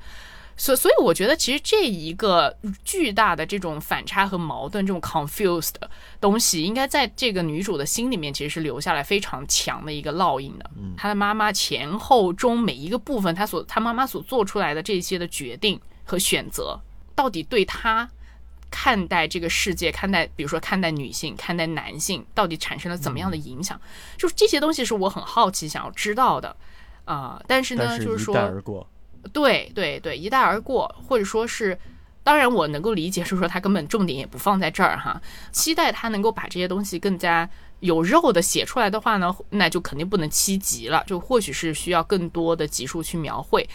A: 所所以我觉得其实这一个巨大的这种反差和矛盾，这种 confused 的东西，应该在这个女主的心里面其实是留下来非常强的一个烙印的。
B: 嗯，
A: 她的妈妈前后中每一个部分，她所她妈妈所做出来的这些的决定和选择，到底对她。看待这个世界，看待比如说看待女性，看待男性，到底产生了怎么样的影响？就是这些东西是我很好奇想要知道的啊。但是呢，就是说，对对对，一带而过，或者说是。当然，我能够理解，是说他根本重点也不放在这儿哈。期待他能够把这些东西更加有肉的写出来的话呢，那就肯定不能七集了，就或许是需要更多的集数去描绘。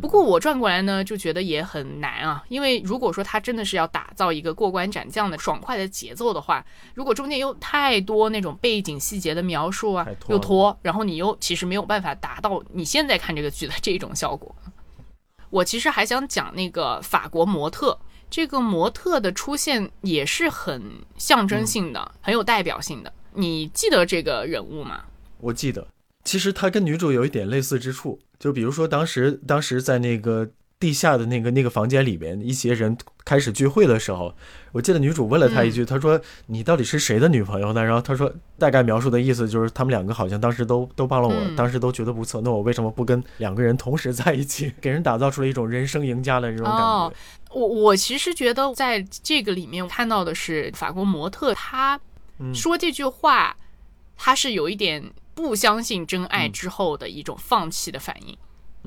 A: 不过我转过来呢，就觉得也很难啊，因为如果说他真的是要打造一个过关斩将的爽快的节奏的话，如果中间有太多那种背景细节的描述啊，又拖，然后你又其实没有办法达到你现在看这个剧的这种效果。我其实还想讲那个法国模特，这个模特的出现也是很象征性的，很有代表性的。你记得这个人物吗？
B: 我记得，其实他跟女主有一点类似之处，就比如说当时当时在那个。地下的那个那个房间里边，一些人开始聚会的时候，我记得女主问了他一句，他说：“你到底是谁的女朋友呢？”然后他说，大概描述的意思就是他们两个好像当时都都帮了我，当时都觉得不错，那我为什么不跟两个人同时在一起？给人打造出了一种人生赢家的这种感觉。
A: 我我其实觉得在这个里面看到的是法国模特，他说这句话他是有一点不相信真爱之后的一种放弃的反应。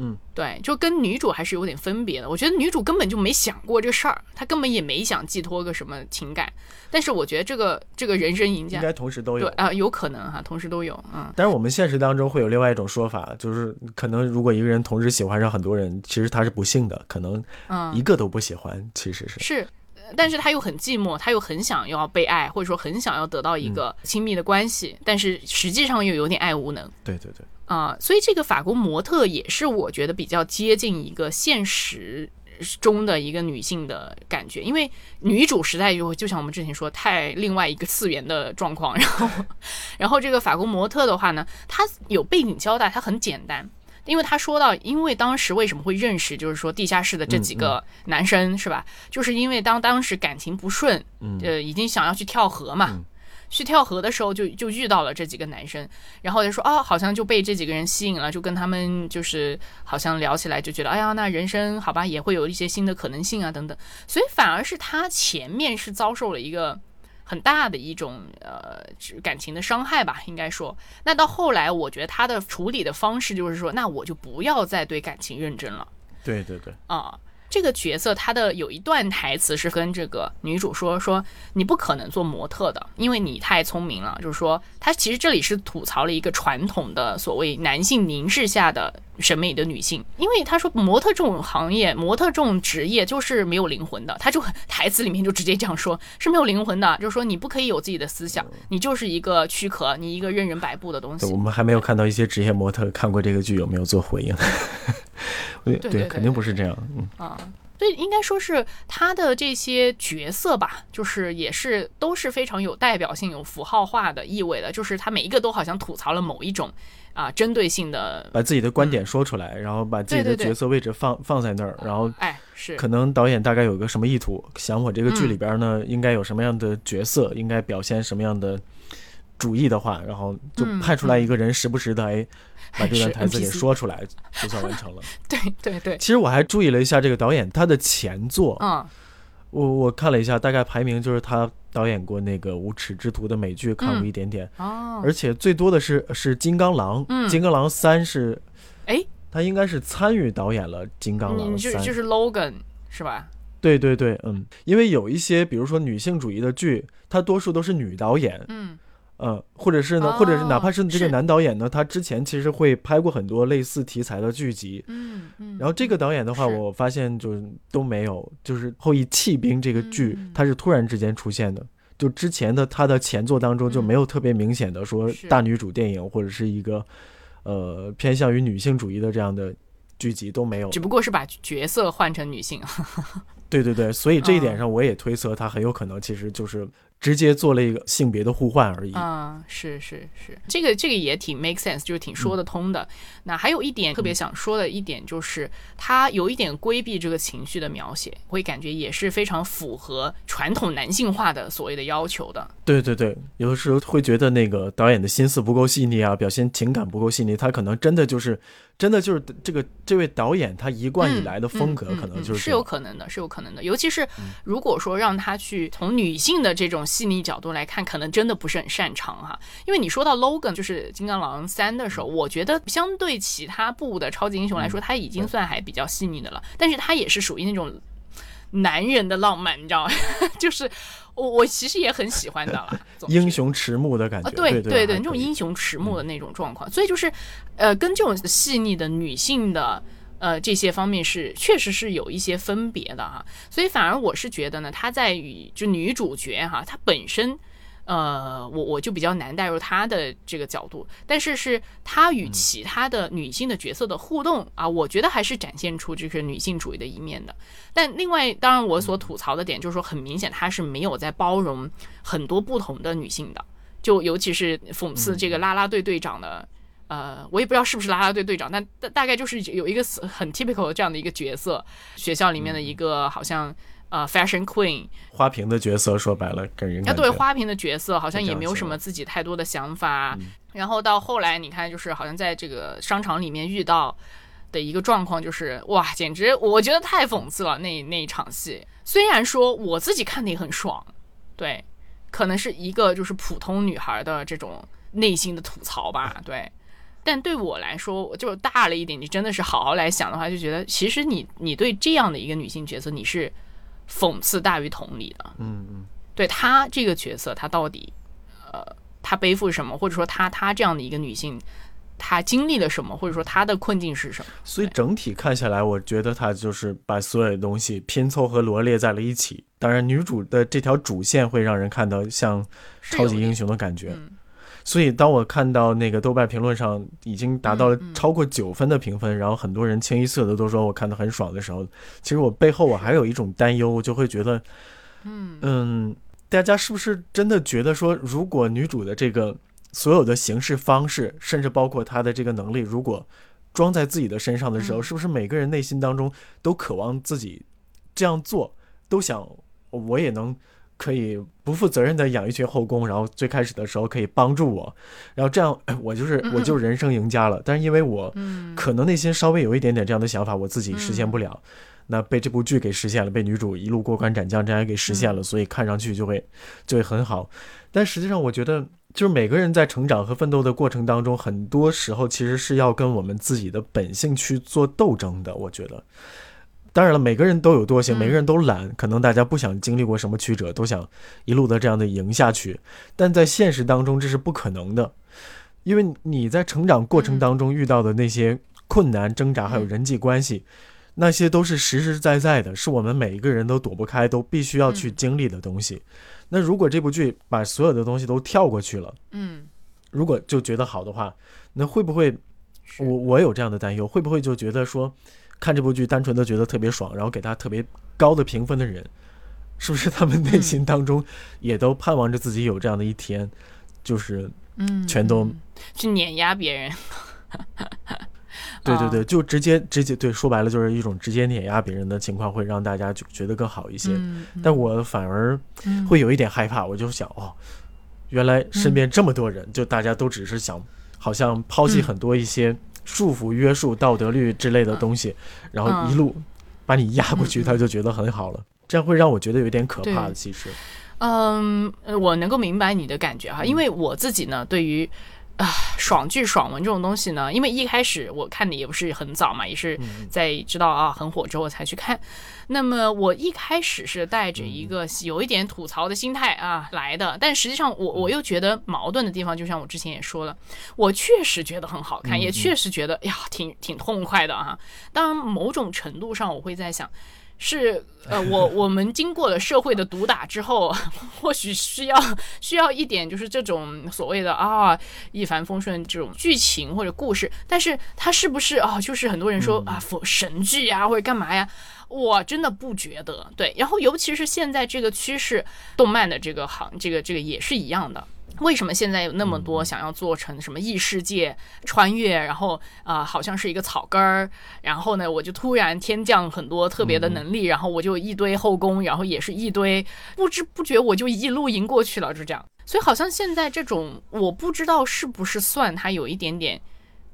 B: 嗯，
A: 对，就跟女主还是有点分别的。我觉得女主根本就没想过这事儿，她根本也没想寄托个什么情感。但是我觉得这个这个人生赢家
B: 应该同时都有
A: 对啊、有可能哈，同时都有。嗯，
B: 但是我们现实当中会有另外一种说法，就是可能如果一个人同时喜欢上很多人，其实他是不幸的，可能
A: 嗯
B: 一个都不喜欢，其实是。
A: 是，呃但是他又很寂寞，他又很想要被爱，或者说很想要得到一个亲密的关系，但是实际上又有点爱无能。
B: 对对对，
A: 啊、所以这个法国模特也是我觉得比较接近一个现实中的一个女性的感觉，因为女主实在就就像我们之前说，太另外一个次元的状况。然后，然后这个法国模特的话呢，她有背景交代，她很简单。因为他说到，因为当时为什么会认识，就是说地下室的这几个男生、是吧？就是因为当当时感情不顺，
B: 嗯
A: 呃，已经想要去跳河嘛，
B: 嗯。
A: 去跳河的时候就就遇到了这几个男生，然后就说哦，好像就被这几个人吸引了，就跟他们就是好像聊起来，就觉得哎呀，那人生好吧，也会有一些新的可能性啊等等，所以反而是他前面是遭受了一个很大的一种呃感情的伤害吧，应该说。那到后来，我觉得他的处理的方式就是说，那我就不要再对感情认真了。
B: 对对对，
A: 啊。这个角色他的有一段台词是跟这个女主说说你不可能做模特的，因为你太聪明了。就是说，他其实这里是吐槽了一个传统的所谓男性凝视下的审美的女性，因为他说模特这种行业，模特这种职业就是没有灵魂的，他就台词里面就直接这样说，是没有灵魂的，就是说你不可以有自己的思想，你就是一个躯壳，你一个任人摆布的东西
B: 我。们还没有看到一些职业模特看过这个剧有没有做回应。对
A: 对对
B: 肯定不是这样。嗯，
A: 啊，所以应该说是他的这些角色吧，就是也是都是非常有代表性、有符号化的意味的，就是他每一个都好像吐槽了某一种啊针对性的，
B: 把自己的观点说出来，然后把自己的角色位置放放在那儿，然后
A: 哎，是。
B: 可能导演大概有个什么意图，想我这个剧
A: 嗯。
B: 里边呢、应该有什么样的角色，应该表现什么样的主义的话，然后就
A: 嗯
B: 派出来一个人，时不时的哎把这段台词给说出来，就算完成了。
A: 对对对，
B: 其实我还注意了一下这个导演他的前作，
A: 嗯。
B: 我我看了一下，大概排名就是他导演过那个《无耻之徒》的美剧，看过一点点，
A: 哦，
B: 而且最多的是是《金刚狼》，
A: 嗯。
B: 金刚狼三》是，
A: 哎，
B: 他应该是参与导演了《金刚狼
A: 就就是 Logan 是吧？
B: 对对对，嗯，因为有一些比如说女性主义的剧，它多数都是女导演，
A: 嗯
B: 呃，或者是呢，或者是哪
A: 哦
B: 怕是这个男导演呢，他之前其实会拍过很多类似题材的剧集。
A: 嗯嗯，
B: 然后这个导演的话，我发现就是都没有，就是《后羿弃兵》这个剧
A: 嗯，
B: 它是突然之间出现的。就之前的他的前作当中就没有特别明显的说大女主电影或者是一个呃偏向于女性主义的这样的剧集都没有。
A: 只。不过是把角色换成女性，
B: 对对对，所以这一点
A: 嗯。
B: 上我也推测他很有可能其实就是直接做了一个性别的互换而已。
A: 嗯，是是是，这个这个也挺 make sense，就是挺说得通的。那还有一点特别想说的一点就是，他有一点规避这个情绪的描写，会感觉也是非常符合传统男性化的所谓的要求的。
B: 对对对，有的时候会觉得那个导演的心思不够细腻啊，表现情感不够细腻，他可能真的就是，真的就是这个这位导演他一贯以来的风格
A: 嗯
B: 可能
A: 嗯嗯是有
B: 就是这样。
A: 可能的，是有可能的。尤其是如果说让他去从女性的这种细腻角度来看，可能真的不是很擅长哈。因为你说到 Logan 就是《金刚狼三》的时候，我觉得相对其他部的超级英雄来说，他已经算还比较细腻的了。但是他也是属于那种男人的浪漫，你知道吗？就是我我其实也很喜欢的了。
B: 英雄迟暮的感觉，
A: 啊，对
B: 对
A: 对，那种英雄迟暮的那种状况，所以就是，呃，跟这种细腻的女性的。呃，这些方面是确实是有一些分别的哈，所以反而我是觉得呢，她在与就女主角哈，她本身，呃，我我就比较难带入她的这个角度，但是是她与其他的女性的角色的互动啊，我觉得还是展现出就是女性主义的一面的。但另外，当然我所吐槽的点就是说，很明显她是没有在包容很多不同的女性的。就尤其是讽刺这个啦啦队队长的，呃，我也不知道是不是啦啦队队长，但大大概就是有一个很 typical 的这样的一个角色，学校里面的一个好像呃 fashion queen，
B: 花瓶的角色，说白了给人
A: 啊，
B: 感觉
A: 对花瓶的角色好像也没有什么自己太多的想法，然后到后来你看，就是好像在这个商场里面遇到。的一个状况就是，哇，简直我觉得太讽刺了。那那一场戏，虽然说我自己看的也很爽，对，可能是一个就是普通女孩的这种内心的吐槽吧。对，但对我来说，就大了一点，你真的是好好来想的话，就觉得其实你你对这样的一个女性角色，你是讽刺大于同理的。
B: 嗯嗯，
A: 对她这个角色，她到底呃，她背负什么，或者说她她这样的一个女性。她经历了什么，或者说她的困境是什么？
B: 所以整体看下来，我觉得她就是把所有的东西拼凑和罗列在了一起。当然，女主的这条主线会让人看到像超级英雄的感觉。所以，当我看到那个豆瓣评论上已经达到了超过九分的评分，然后很多人清一色的都说我看的很爽的时候，其实我背后我还有一种担忧，我就会觉得，嗯嗯，大家是不是真的觉得说，如果女主的这个。所有的行事方式，甚至包括她的这个能力，如果装在自己的身上的时候，是不是每个人内心当中都渴望自己这样做，都想我也能可以不负责任的养一群后宫，然后最开始的时候可以帮助我，然后这样我就是我就人生赢家了。但是因为我可能内心稍微有一点点这样的想法，我自己实现不了，那被这部剧给实现了，被女主一路过关斩将这样给实现了，所以看上去就会就会很好。但实际上，我觉得。就是每个人在成长和奋斗的过程当中，很多时候其实是要跟我们自己的本性去做斗争的。我觉得，当然了，每个人都有惰性，每个人都懒，可能大家不想经历过什么曲折，都想一路的这样的赢下去。但在现实当中，这是不可能的，因为你在成长过程当中遇到的那些困难、挣扎，还有人际关系，那些都是实实在在的，是我们每一个人都躲不开、都必须要去经历的东西。那如果这部剧把所有的东西都跳过去了，
A: 嗯，
B: 如果就觉得好的话，那会不会，我我有这样的担忧，会不会就觉得说，看这部剧单纯的觉得特别爽，然后给他特别高的评分的人，是不是他们内心当中也都盼望着自己有这样的一天，就是
A: 嗯，
B: 全都
A: 去碾压别人。
B: 对对对，就直接直接对，说白了就是一种直接碾压别人的情况，会让大家就觉得更好一些。但我反而会有一点害怕，我就想哦，原来身边这么多人，就大家都只是想，好像抛弃很多一些束缚、约束、道德律之类的东西，然后一路把你压过去，他就觉得很好了。这样会让我觉得有点可怕的。其实，
A: 嗯，我能够明白你的感觉哈，因为我自己呢，对于。啊，爽剧、爽文这种东西呢，因为一开始我看的也不是很早嘛，也是在知道啊很火之后才去看。那么我一开始是带着一个有一点吐槽的心态啊来的，但实际上我我又觉得矛盾的地方，就像我之前也说了，我确实觉得很好看，也确实觉得呀挺挺痛快的啊。当然，某种程度上我会在想。是呃，我 我们经过了社会的毒打之后，或许需要需要一点就是这种所谓的啊一帆风顺这种剧情或者故事，但是它是不是啊？就是很多人说啊，神剧呀或者干嘛呀？我真的不觉得。对，然后尤其是现在这个趋势，动漫的这个行，这个这个也是一样的。为什么现在有那么多想要做成什么异世界穿越，然后啊，好像是一个草根儿，然后呢，我就突然天降很多特别的能力，然后我就一堆后宫，然后也是一堆，不知不觉我就一路赢过去了，就这样。所以好像现在这种，我不知道是不是算它有一点点，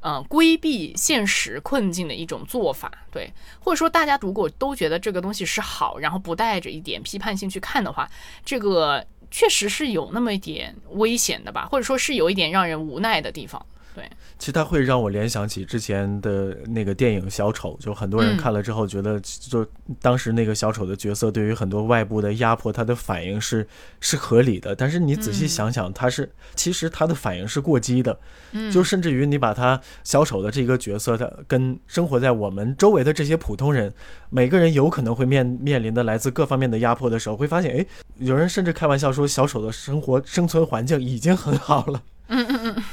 A: 嗯，规避现实困境的一种做法，对，或者说大家如果都觉得这个东西是好，然后不带着一点批判性去看的话，这个。确实是有那么一点危险的吧，或者说是有一点让人无奈的地方。对，
B: 其实它会让我联想起之前的那个电影《小丑》，就很多人看了之后觉得，就当时那个小丑的角色对于很多外部的压迫，他的反应是是合理的。但是你仔细想想，他是其实他的反应是过激的。
A: 嗯，
B: 就甚至于你把他小丑的这个角色，他跟生活在我们周围的这些普通人，每个人有可能会面面临的来自各方面的压迫的时候，会发现，哎，有人甚至开玩笑说，小丑的生活生存环境已经很好了。
A: 嗯嗯嗯。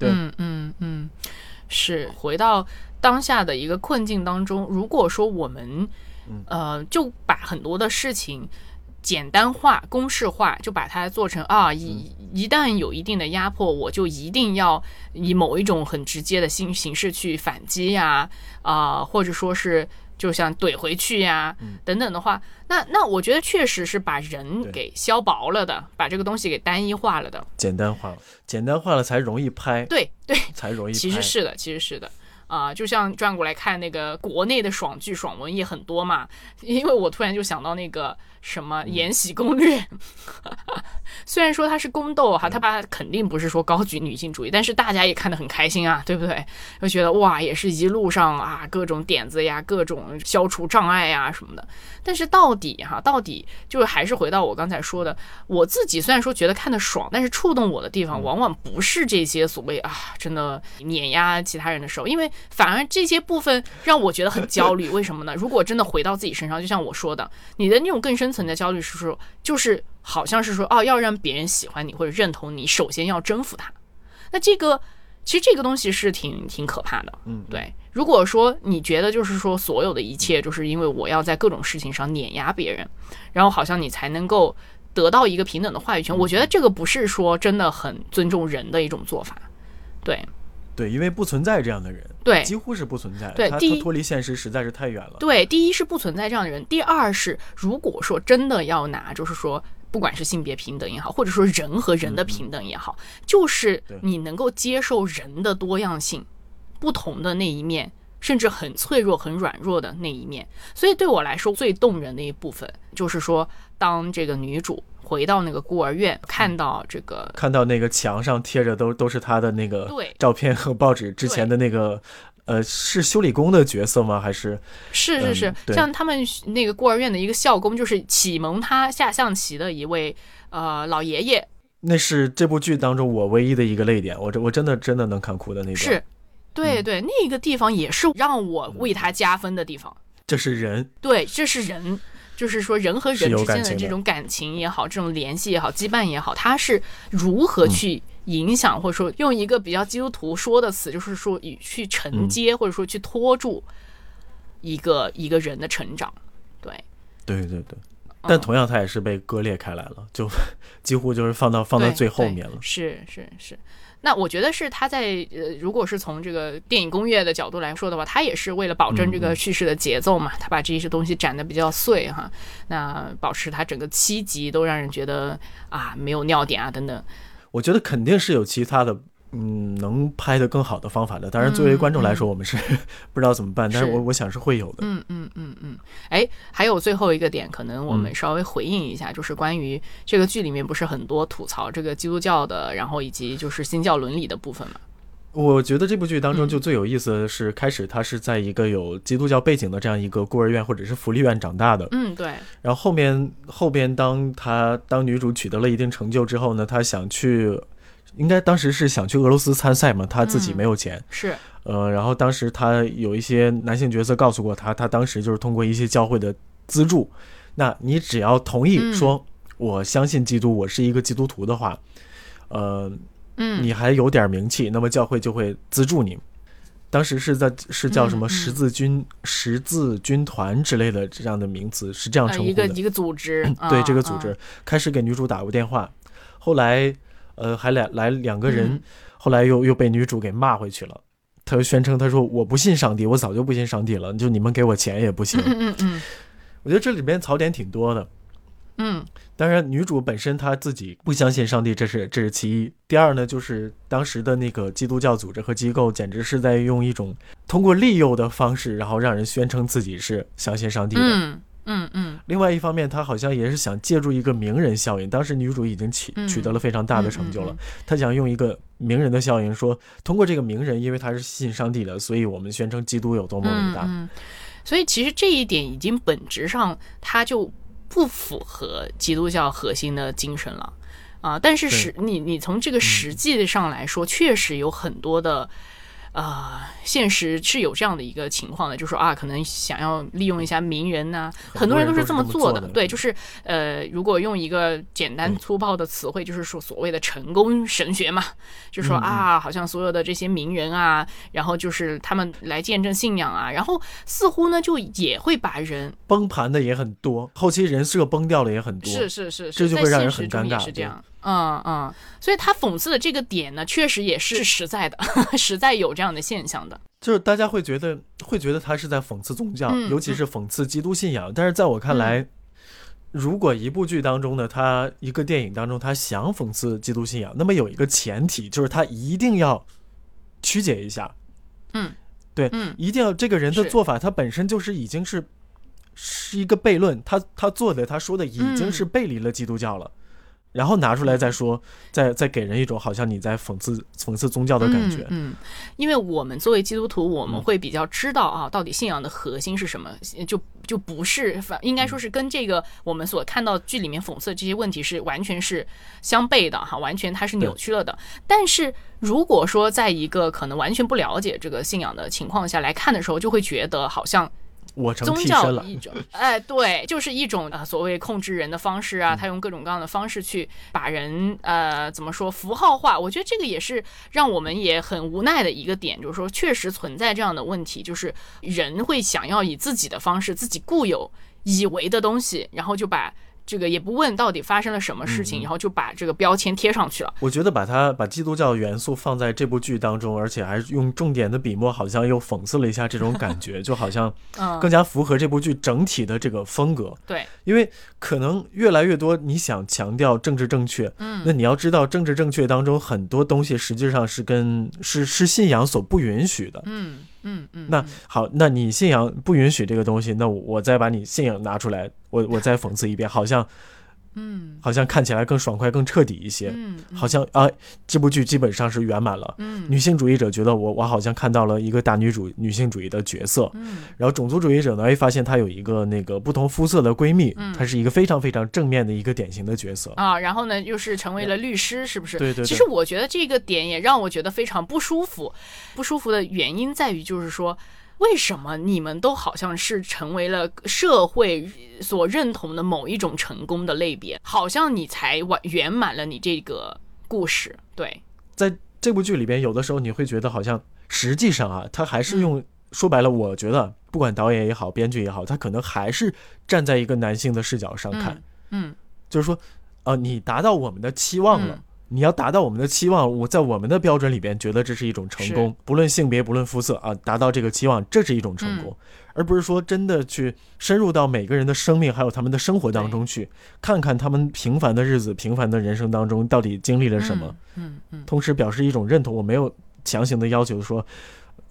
B: 嗯
A: 嗯嗯，是回到当下的一个困境当中。如果说我们，呃，就把很多的事情简单化、公式化，就把它做成啊，一一旦有一定的压迫，我就一定要以某一种很直接的形形式去反击呀，啊，或者说是。就像怼回去呀，等等的话，那那我觉得确实是把人给削薄了的，把这个东西给单一化了的，
B: 简单化了，简单化了才容易拍，
A: 对对，
B: 才容易。
A: 其实是的，其实是的，啊，就像转过来看那个国内的爽剧、爽文也很多嘛，因为我突然就想到那个什么《延禧攻略》，虽然说它是宫斗哈，它爸肯定不是说高举女性主义，但是大家也看得很开心啊，对不对？就觉得哇，也是一路上啊各种点子呀，各种消除障碍呀什么的。但是到底哈，到底就是还是回到我刚才说的，我自己虽然说觉得看得爽，但是触动我的地方往往不是这些所谓啊真的碾压其他人的时候，因为反而这些部分让我觉得很焦虑。为什么呢？如果真的回到自己身上，就像我说的，你的那种更深层的焦虑是说，就是好像是说哦，要让别人喜欢你或者认同你，首先要征服他。那这个其实这个东西是挺挺可怕的。
B: 嗯，
A: 对。如果说你觉得就是说所有的一切就是因为我要在各种事情上碾压别人，然后好像你才能够得到一个平等的话语权，我觉得这个不是说真的很尊重人的一种做法。对，
B: 对，因为不存在这样的人，
A: 对，
B: 几乎是不存在。
A: 对，
B: 他
A: 第一
B: 脱离现实实在是太远了。
A: 对，第一是不存在这样的人，第二是如果说真的要拿，就是说不管是性别平等也好，或者说人和人的平等也好，就是你能够接受人的多样性，不同的那一面。甚至很脆弱、很软弱的那一面，所以对我来说最动人的一部分，就是说，当这个女主回到那个孤儿院，看到这个，
B: 看到那个墙上贴着都都是他的那个照片和报纸之前的那个，呃，是修理工的角色吗？还是
A: 是是是，像他们那个孤儿院的一个校工，就是启蒙他下象棋的一位呃老爷爷。
B: 那是这部剧当中我唯一的一个泪点，我这我真的真的能看哭的那种。
A: 是。对对，那个地方也是让我为他加分的地方。
B: 这是人，
A: 对，这是人，就是说人和人之间
B: 的
A: 这种感情也好，这种联系也好，羁绊也好，它是如何去影响，或者说用一个比较基督徒说的词，就是说以去承接，或者说去拖住一个一个人的成长。对，
B: 对对对，但同样它也是被割裂开来了，就 几乎就是放到放到最后面了。
A: 是是是。那我觉得是他在呃，如果是从这个电影工业的角度来说的话，他也是为了保证这个叙事的节奏嘛，他把这些东西展的比较碎哈，那保持他整个七集都让人觉得啊没有尿点啊等等。
B: 我觉得肯定是有其他的。嗯，能拍的更好的方法的，当然作为观众来说，我们是 不知道怎么办，但是我我想是会有的。
A: 嗯嗯嗯嗯。哎，还有最后一个点，可能我们稍微回应一下，就是关于这个剧里面不是很多吐槽这个基督教的，然后以及就是新教伦理的部分嘛。
B: 我觉得这部剧当中就最有意思的是，开始他是在一个有基督教背景的这样一个孤儿院或者是福利院长大的。
A: 嗯，对。
B: 然后后面后边当他当女主取得了一定成就之后呢，他想去。应该当时是想去俄罗斯参赛嘛，他自己没有钱，
A: 是，
B: 呃，然后当时他有一些男性角色告诉过他，他当时就是通过一些教会的资助，那你只要同意说我相信基督，我是一个基督徒的话，呃，
A: 嗯，
B: 你还有点名气，那么教会就会资助你。当时是在是叫什么十字军十字军团之类的这样的名词，是这样称呼的。
A: 一个一个组织，
B: 对这个组织开始给女主打过电话，后来。呃，还来来两个人，后来又又被女主给骂回去了。他又宣称，他说我不信上帝，我早就不信上帝了。就你们给我钱也不行。
A: 嗯嗯嗯。
B: 我觉得这里边槽点挺多的。
A: 嗯。
B: 当然，女主本身她自己不相信上帝，这是这是其一。第二呢，就是当时的那个基督教组织和机构，简直是在用一种通过利诱的方式，然后让人宣称自己是相信上帝的。
A: 嗯。嗯嗯，
B: 另外一方面，他好像也是想借助一个名人效应。当时女主已经取取得了非常大的成就了，他想用一个名人的效应，说通过这个名人，因为他是信上帝的，所以我们宣称基督有多么伟大。
A: 所以其实这一点已经本质上它就不符合基督教核心的精神了啊。但是实你你从这个实际上来说，确实有很多的。呃，现实是有这样的一个情况的，就是说啊，可能想要利用一下名人呐，很多人都是这么做的。对，就是呃，如果用一个简单粗暴的词汇，就是说所谓的成功神学嘛，就说啊，好像所有的这些名人啊，然后就是他们来见证信仰啊，然后似乎呢就也会把人
B: 崩盘的也很多，后期人设崩掉了也很多，
A: 是是是，
B: 这就会让人很尴尬，
A: 是这样。嗯嗯，所以他讽刺的这个点呢，确实也是实在的，实在有这样的现象的。
B: 就是大家会觉得，会觉得他是在讽刺宗教，尤其是讽刺基督信仰。但是在我看来，如果一部剧当中呢，他一个电影当中他想讽刺基督信仰，那么有一个前提就是他一定要曲解一下。
A: 嗯，
B: 对，
A: 嗯，
B: 一定要这个人的做法，他本身就是已经是是一个悖论，他他做的他说的已经是背离了基督教了。然后拿出来再说，再再给人一种好像你在讽刺讽刺宗教的感觉。
A: 嗯，因为我们作为基督徒，我们会比较知道啊，到底信仰的核心是什么，就就不是反，应该说是跟这个我们所看到剧里面讽刺的这些问题是完全是相悖的哈，完全它是扭曲了的。但是如果说在一个可能完全不了解这个信仰的情况下来看的时候，就会觉得好像。
B: 我成
A: 宗教一种，哎，对，就是一种啊，所谓控制人的方式啊，他用各种各样的方式去把人呃，怎么说符号化？我觉得这个也是让我们也很无奈的一个点，就是说确实存在这样的问题，就是人会想要以自己的方式、自己固有以为的东西，然后就把。这个也不问到底发生了什么事情，然后就把这个标签贴上去了。
B: 我觉得把它把基督教元素放在这部剧当中，而且还用重点的笔墨，好像又讽刺了一下这种感觉，就好像 更加符合这部剧整体的这个风格。
A: 对，
B: 因为可能越来越多你想强调政治正确，嗯，那你要知道政治正确当中很多东西实际上是跟是是信仰所不允许的，
A: 嗯。嗯嗯，
B: 那好，那你信仰不允许这个东西，那我再把你信仰拿出来，我我再讽刺一遍，好像。
A: 嗯，
B: 好像看起来更爽快、更彻底一些。
A: 嗯，
B: 好像啊，这部剧基本上是圆满了。
A: 嗯，
B: 女性主义者觉得我我好像看到了一个大女主女性主义的角色。
A: 嗯，
B: 然后种族主义者呢，哎，发现她有一个那个不同肤色的闺蜜，她是一个非常非常正面的一个典型的角色
A: 啊。然后呢，又是成为了律师，是不是？
B: 对对。
A: 其实我觉得这个点也让我觉得非常不舒服。不舒服的原因在于，就是说。为什么你们都好像是成为了社会所认同的某一种成功的类别？好像你才完圆满了你这个故事。对，
B: 在这部剧里边，有的时候你会觉得好像实际上啊，他还是用说白了，我觉得不管导演也好，编剧也好，他可能还是站在一个男性的视角上看。
A: 嗯，
B: 就是说，呃，你达到我们的期望了。你要达到我们的期望，我在我们的标准里边觉得这是一种成功，不论性别，不论肤色啊，达到这个期望，这是一种成功，而不是说真的去深入到每个人的生命还有他们的生活当中去，看看他们平凡的日子、平凡的人生当中到底经历了什么。
A: 嗯嗯，
B: 同时表示一种认同，我没有强行的要求说。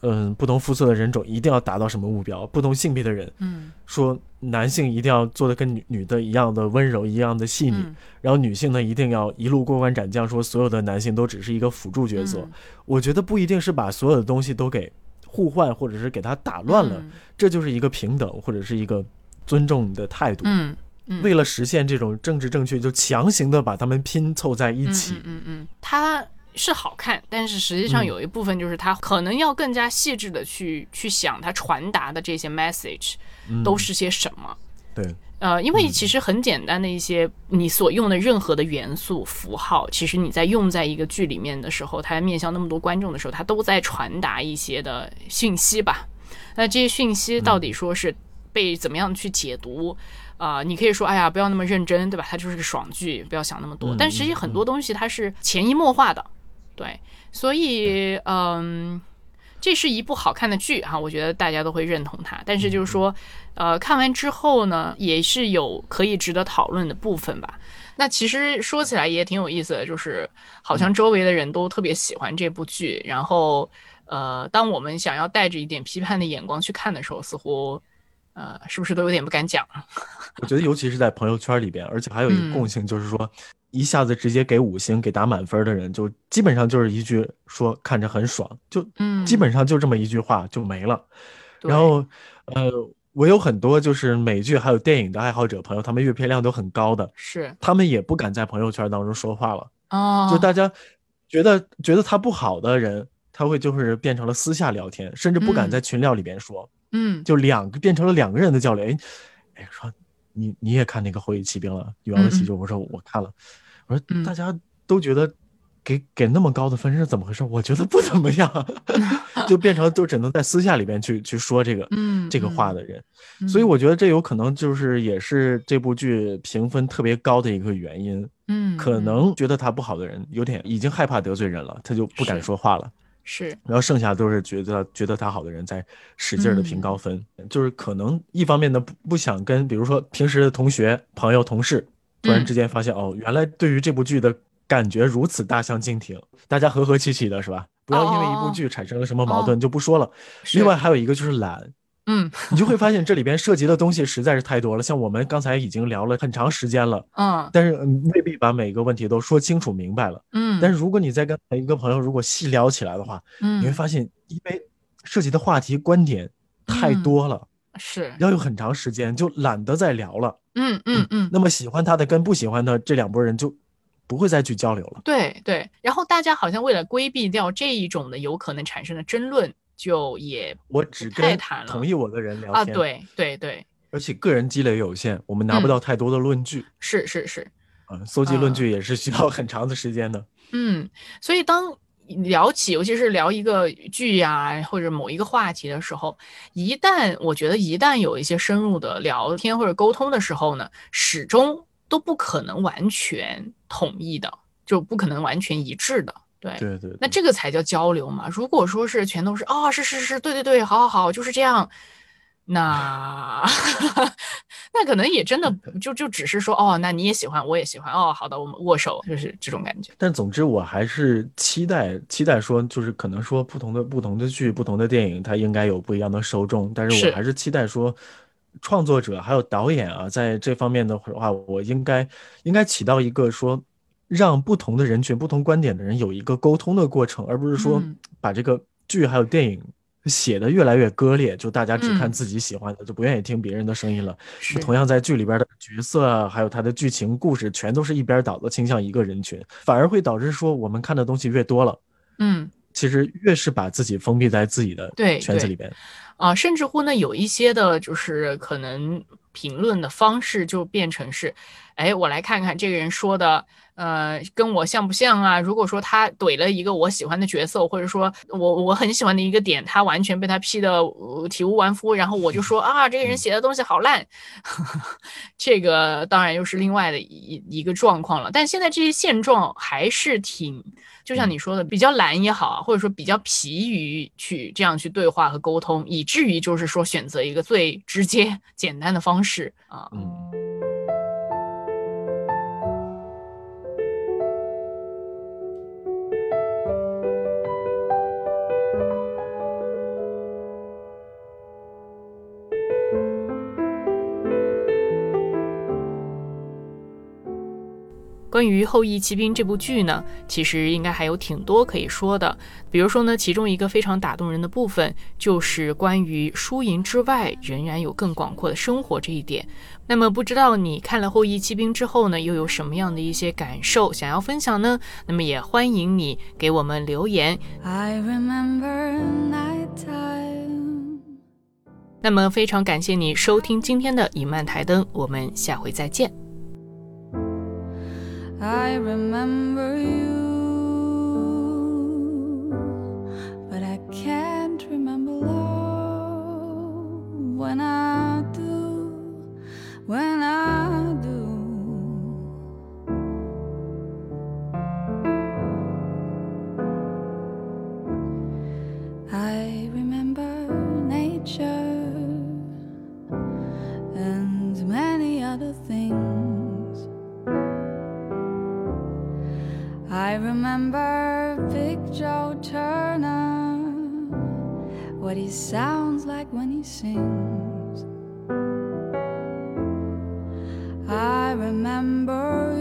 B: 嗯，不同肤色的人种一定要达到什么目标？不同性别的人，
A: 嗯，
B: 说男性一定要做的跟女女的一样的温柔，一样的细腻，然后女性呢一定要一路过关斩将，说所有的男性都只是一个辅助角色。我觉得不一定是把所有的东西都给互换，或者是给他打乱了，这就是一个平等或者是一个尊重的态度。
A: 嗯，
B: 为了实现这种政治正确，就强行的把他们拼凑在一起。
A: 嗯嗯，他。是好看，但是实际上有一部分就是他可能要更加细致的去去想他传达的这些 message 都是些什么。
B: 对，
A: 呃，因为其实很简单的一些你所用的任何的元素符号，其实你在用在一个剧里面的时候，它面向那么多观众的时候，它都在传达一些的讯息吧。那这些讯息到底说是被怎么样去解读？啊，你可以说，哎呀，不要那么认真，对吧？它就是个爽剧，不要想那么多。但实际很多东西它是潜移默化的。对，所以嗯，这是一部好看的剧哈，我觉得大家都会认同它。但是就是说，呃，看完之后呢，也是有可以值得讨论的部分吧。那其实说起来也挺有意思的，就是好像周围的人都特别喜欢这部剧，然后呃，当我们想要带着一点批判的眼光去看的时候，似乎呃，是不是都有点不敢讲？
B: 我觉得尤其是在朋友圈里边，而且还有一个共性，就是说。一下子直接给五星给打满分的人，就基本上就是一句说看着很爽，就基本上就这么一句话就没了。然后，呃，我有很多就是美剧还有电影的爱好者朋友，他们阅片量都很高的，
A: 是
B: 他们也不敢在朋友圈当中说话了。哦，就大家觉得觉得他不好的人，他会就是变成了私下聊天，甚至不敢在群聊里边说。
A: 嗯，
B: 就两个变成了两个人的交流。哎，哎，说你你也看那个《后裔骑兵》了，《女王的喜剧》？我说我看了。我说大家都觉得给给那么高的分是怎么回事？我觉得不怎么样，就变成就只能在私下里边去去说这个这个话的人，所以我觉得这有可能就是也是这部剧评分特别高的一个原因。
A: 嗯，
B: 可能觉得他不好的人有点已经害怕得罪人了，他就不敢说话了。
A: 是，
B: 然后剩下都是觉得觉得他好的人在使劲的评高分，就是可能一方面呢不不想跟比如说平时的同学、朋友、同事。突然之间发现，哦，原来对于这部剧的感觉如此大相径庭，大家和和气气的，是吧？不要因为一部剧产生了什么矛盾就不说了。另外还有一个就是懒，
A: 嗯
B: 你就会发现这里边涉及的东西实在是太多了。像我们刚才已经聊了很长时间了，
A: 嗯
B: 但是嗯未必把每个问题都说清楚明白了。
A: 嗯，
B: 但是如果你再跟一个朋友如果细聊起来的话，
A: 嗯
B: 你会发现，因为涉及的话题观点太多了，
A: 是
B: 要有很长时间，就懒得再聊了。
A: 嗯嗯嗯，
B: 那么喜欢他的跟不喜欢的这两拨人就不会再去交流了。
A: 对对。然后大家好像为了规避掉这一种的有可能产生的争论，就也
B: 我只跟
A: 太谈
B: 同意我的人聊
A: 啊，
B: 天，，
A: 对对对，
B: 而且个人积累有限，我们拿不
A: 嗯
B: 到太多的论据。
A: 是是是。
B: 嗯，搜集论
A: 啊
B: 据也是需要很长的时间的。
A: 嗯，所以当聊起，尤其是聊一个剧呀、或者某一个话题的时候，一旦我觉得一旦有一些深入的聊天或者沟通的时候呢，始终都不可能完全统一的，就不可能完全一致的。对，
B: 对对，
A: 那这个才叫交流嘛。如果说是全都是哦，是是是，对对对，好好好，就是这样，那 那可能也真的就就只是说哦，那你也喜欢，我也喜欢，哦，好的，我们握手，就是这种感觉。
B: 但总之我还是期待期待说，就是可能说不同的不同的剧、不同的电影，它应该有不一样的受众。但是
A: 是
B: 我还是期待说，创作者还有导演啊，在这方面的话，我应该应该起到一个说。让不同的人群、不同观点的人有一个沟通的过程，而不是说
A: 嗯
B: 把这个剧还有电影写的越来越割裂，就大家只看
A: 嗯
B: 自己喜欢的，就不愿意听别人的声音了。
A: 是
B: 同样在剧里边的角色啊，还有它的剧情故事，全都是一边倒的倾向一个人群，反而会导致说我们看的东西越多了，
A: 嗯。
B: 其实越是把自己封闭在自己的
A: 对对
B: 圈子里边。
A: 啊，甚至乎呢，有一些的，就是可能评论的方式就变成是，哎，我来看看这个人说的，呃，跟我像不像啊？如果说他怼了一个我喜欢的角色，或者说我我很喜欢的一个点，他完全被他批的、呃体无完肤，然后我就说啊，这个人写的东西好烂，这个当然又是另外的一一个状况了。但现在这些现状还是挺。就像你说的，比较懒也好啊，或者说比较疲于去这样去对话和沟通，以至于就是说选择一个最直接、简单的方式啊。
B: 嗯，
A: 关于《后羿骑兵》这部剧呢，其实应该还有挺多可以说的。比如说呢，其中一个非常打动人的部分，就是关于输赢之外仍然有更广阔的生活这一点。那么，不知道你看了《后羿骑兵》之后呢，又有什么样的一些感受想要分享呢？那么也欢迎你给我们留言。
C: I remember nighttime.
A: 那么，非常感谢你收听今天的《影漫台灯》，我们下回再见。
C: I remember you, but I can't remember love. When I do, when I I remember Big Joe Turner, what he sounds like when he sings. I remember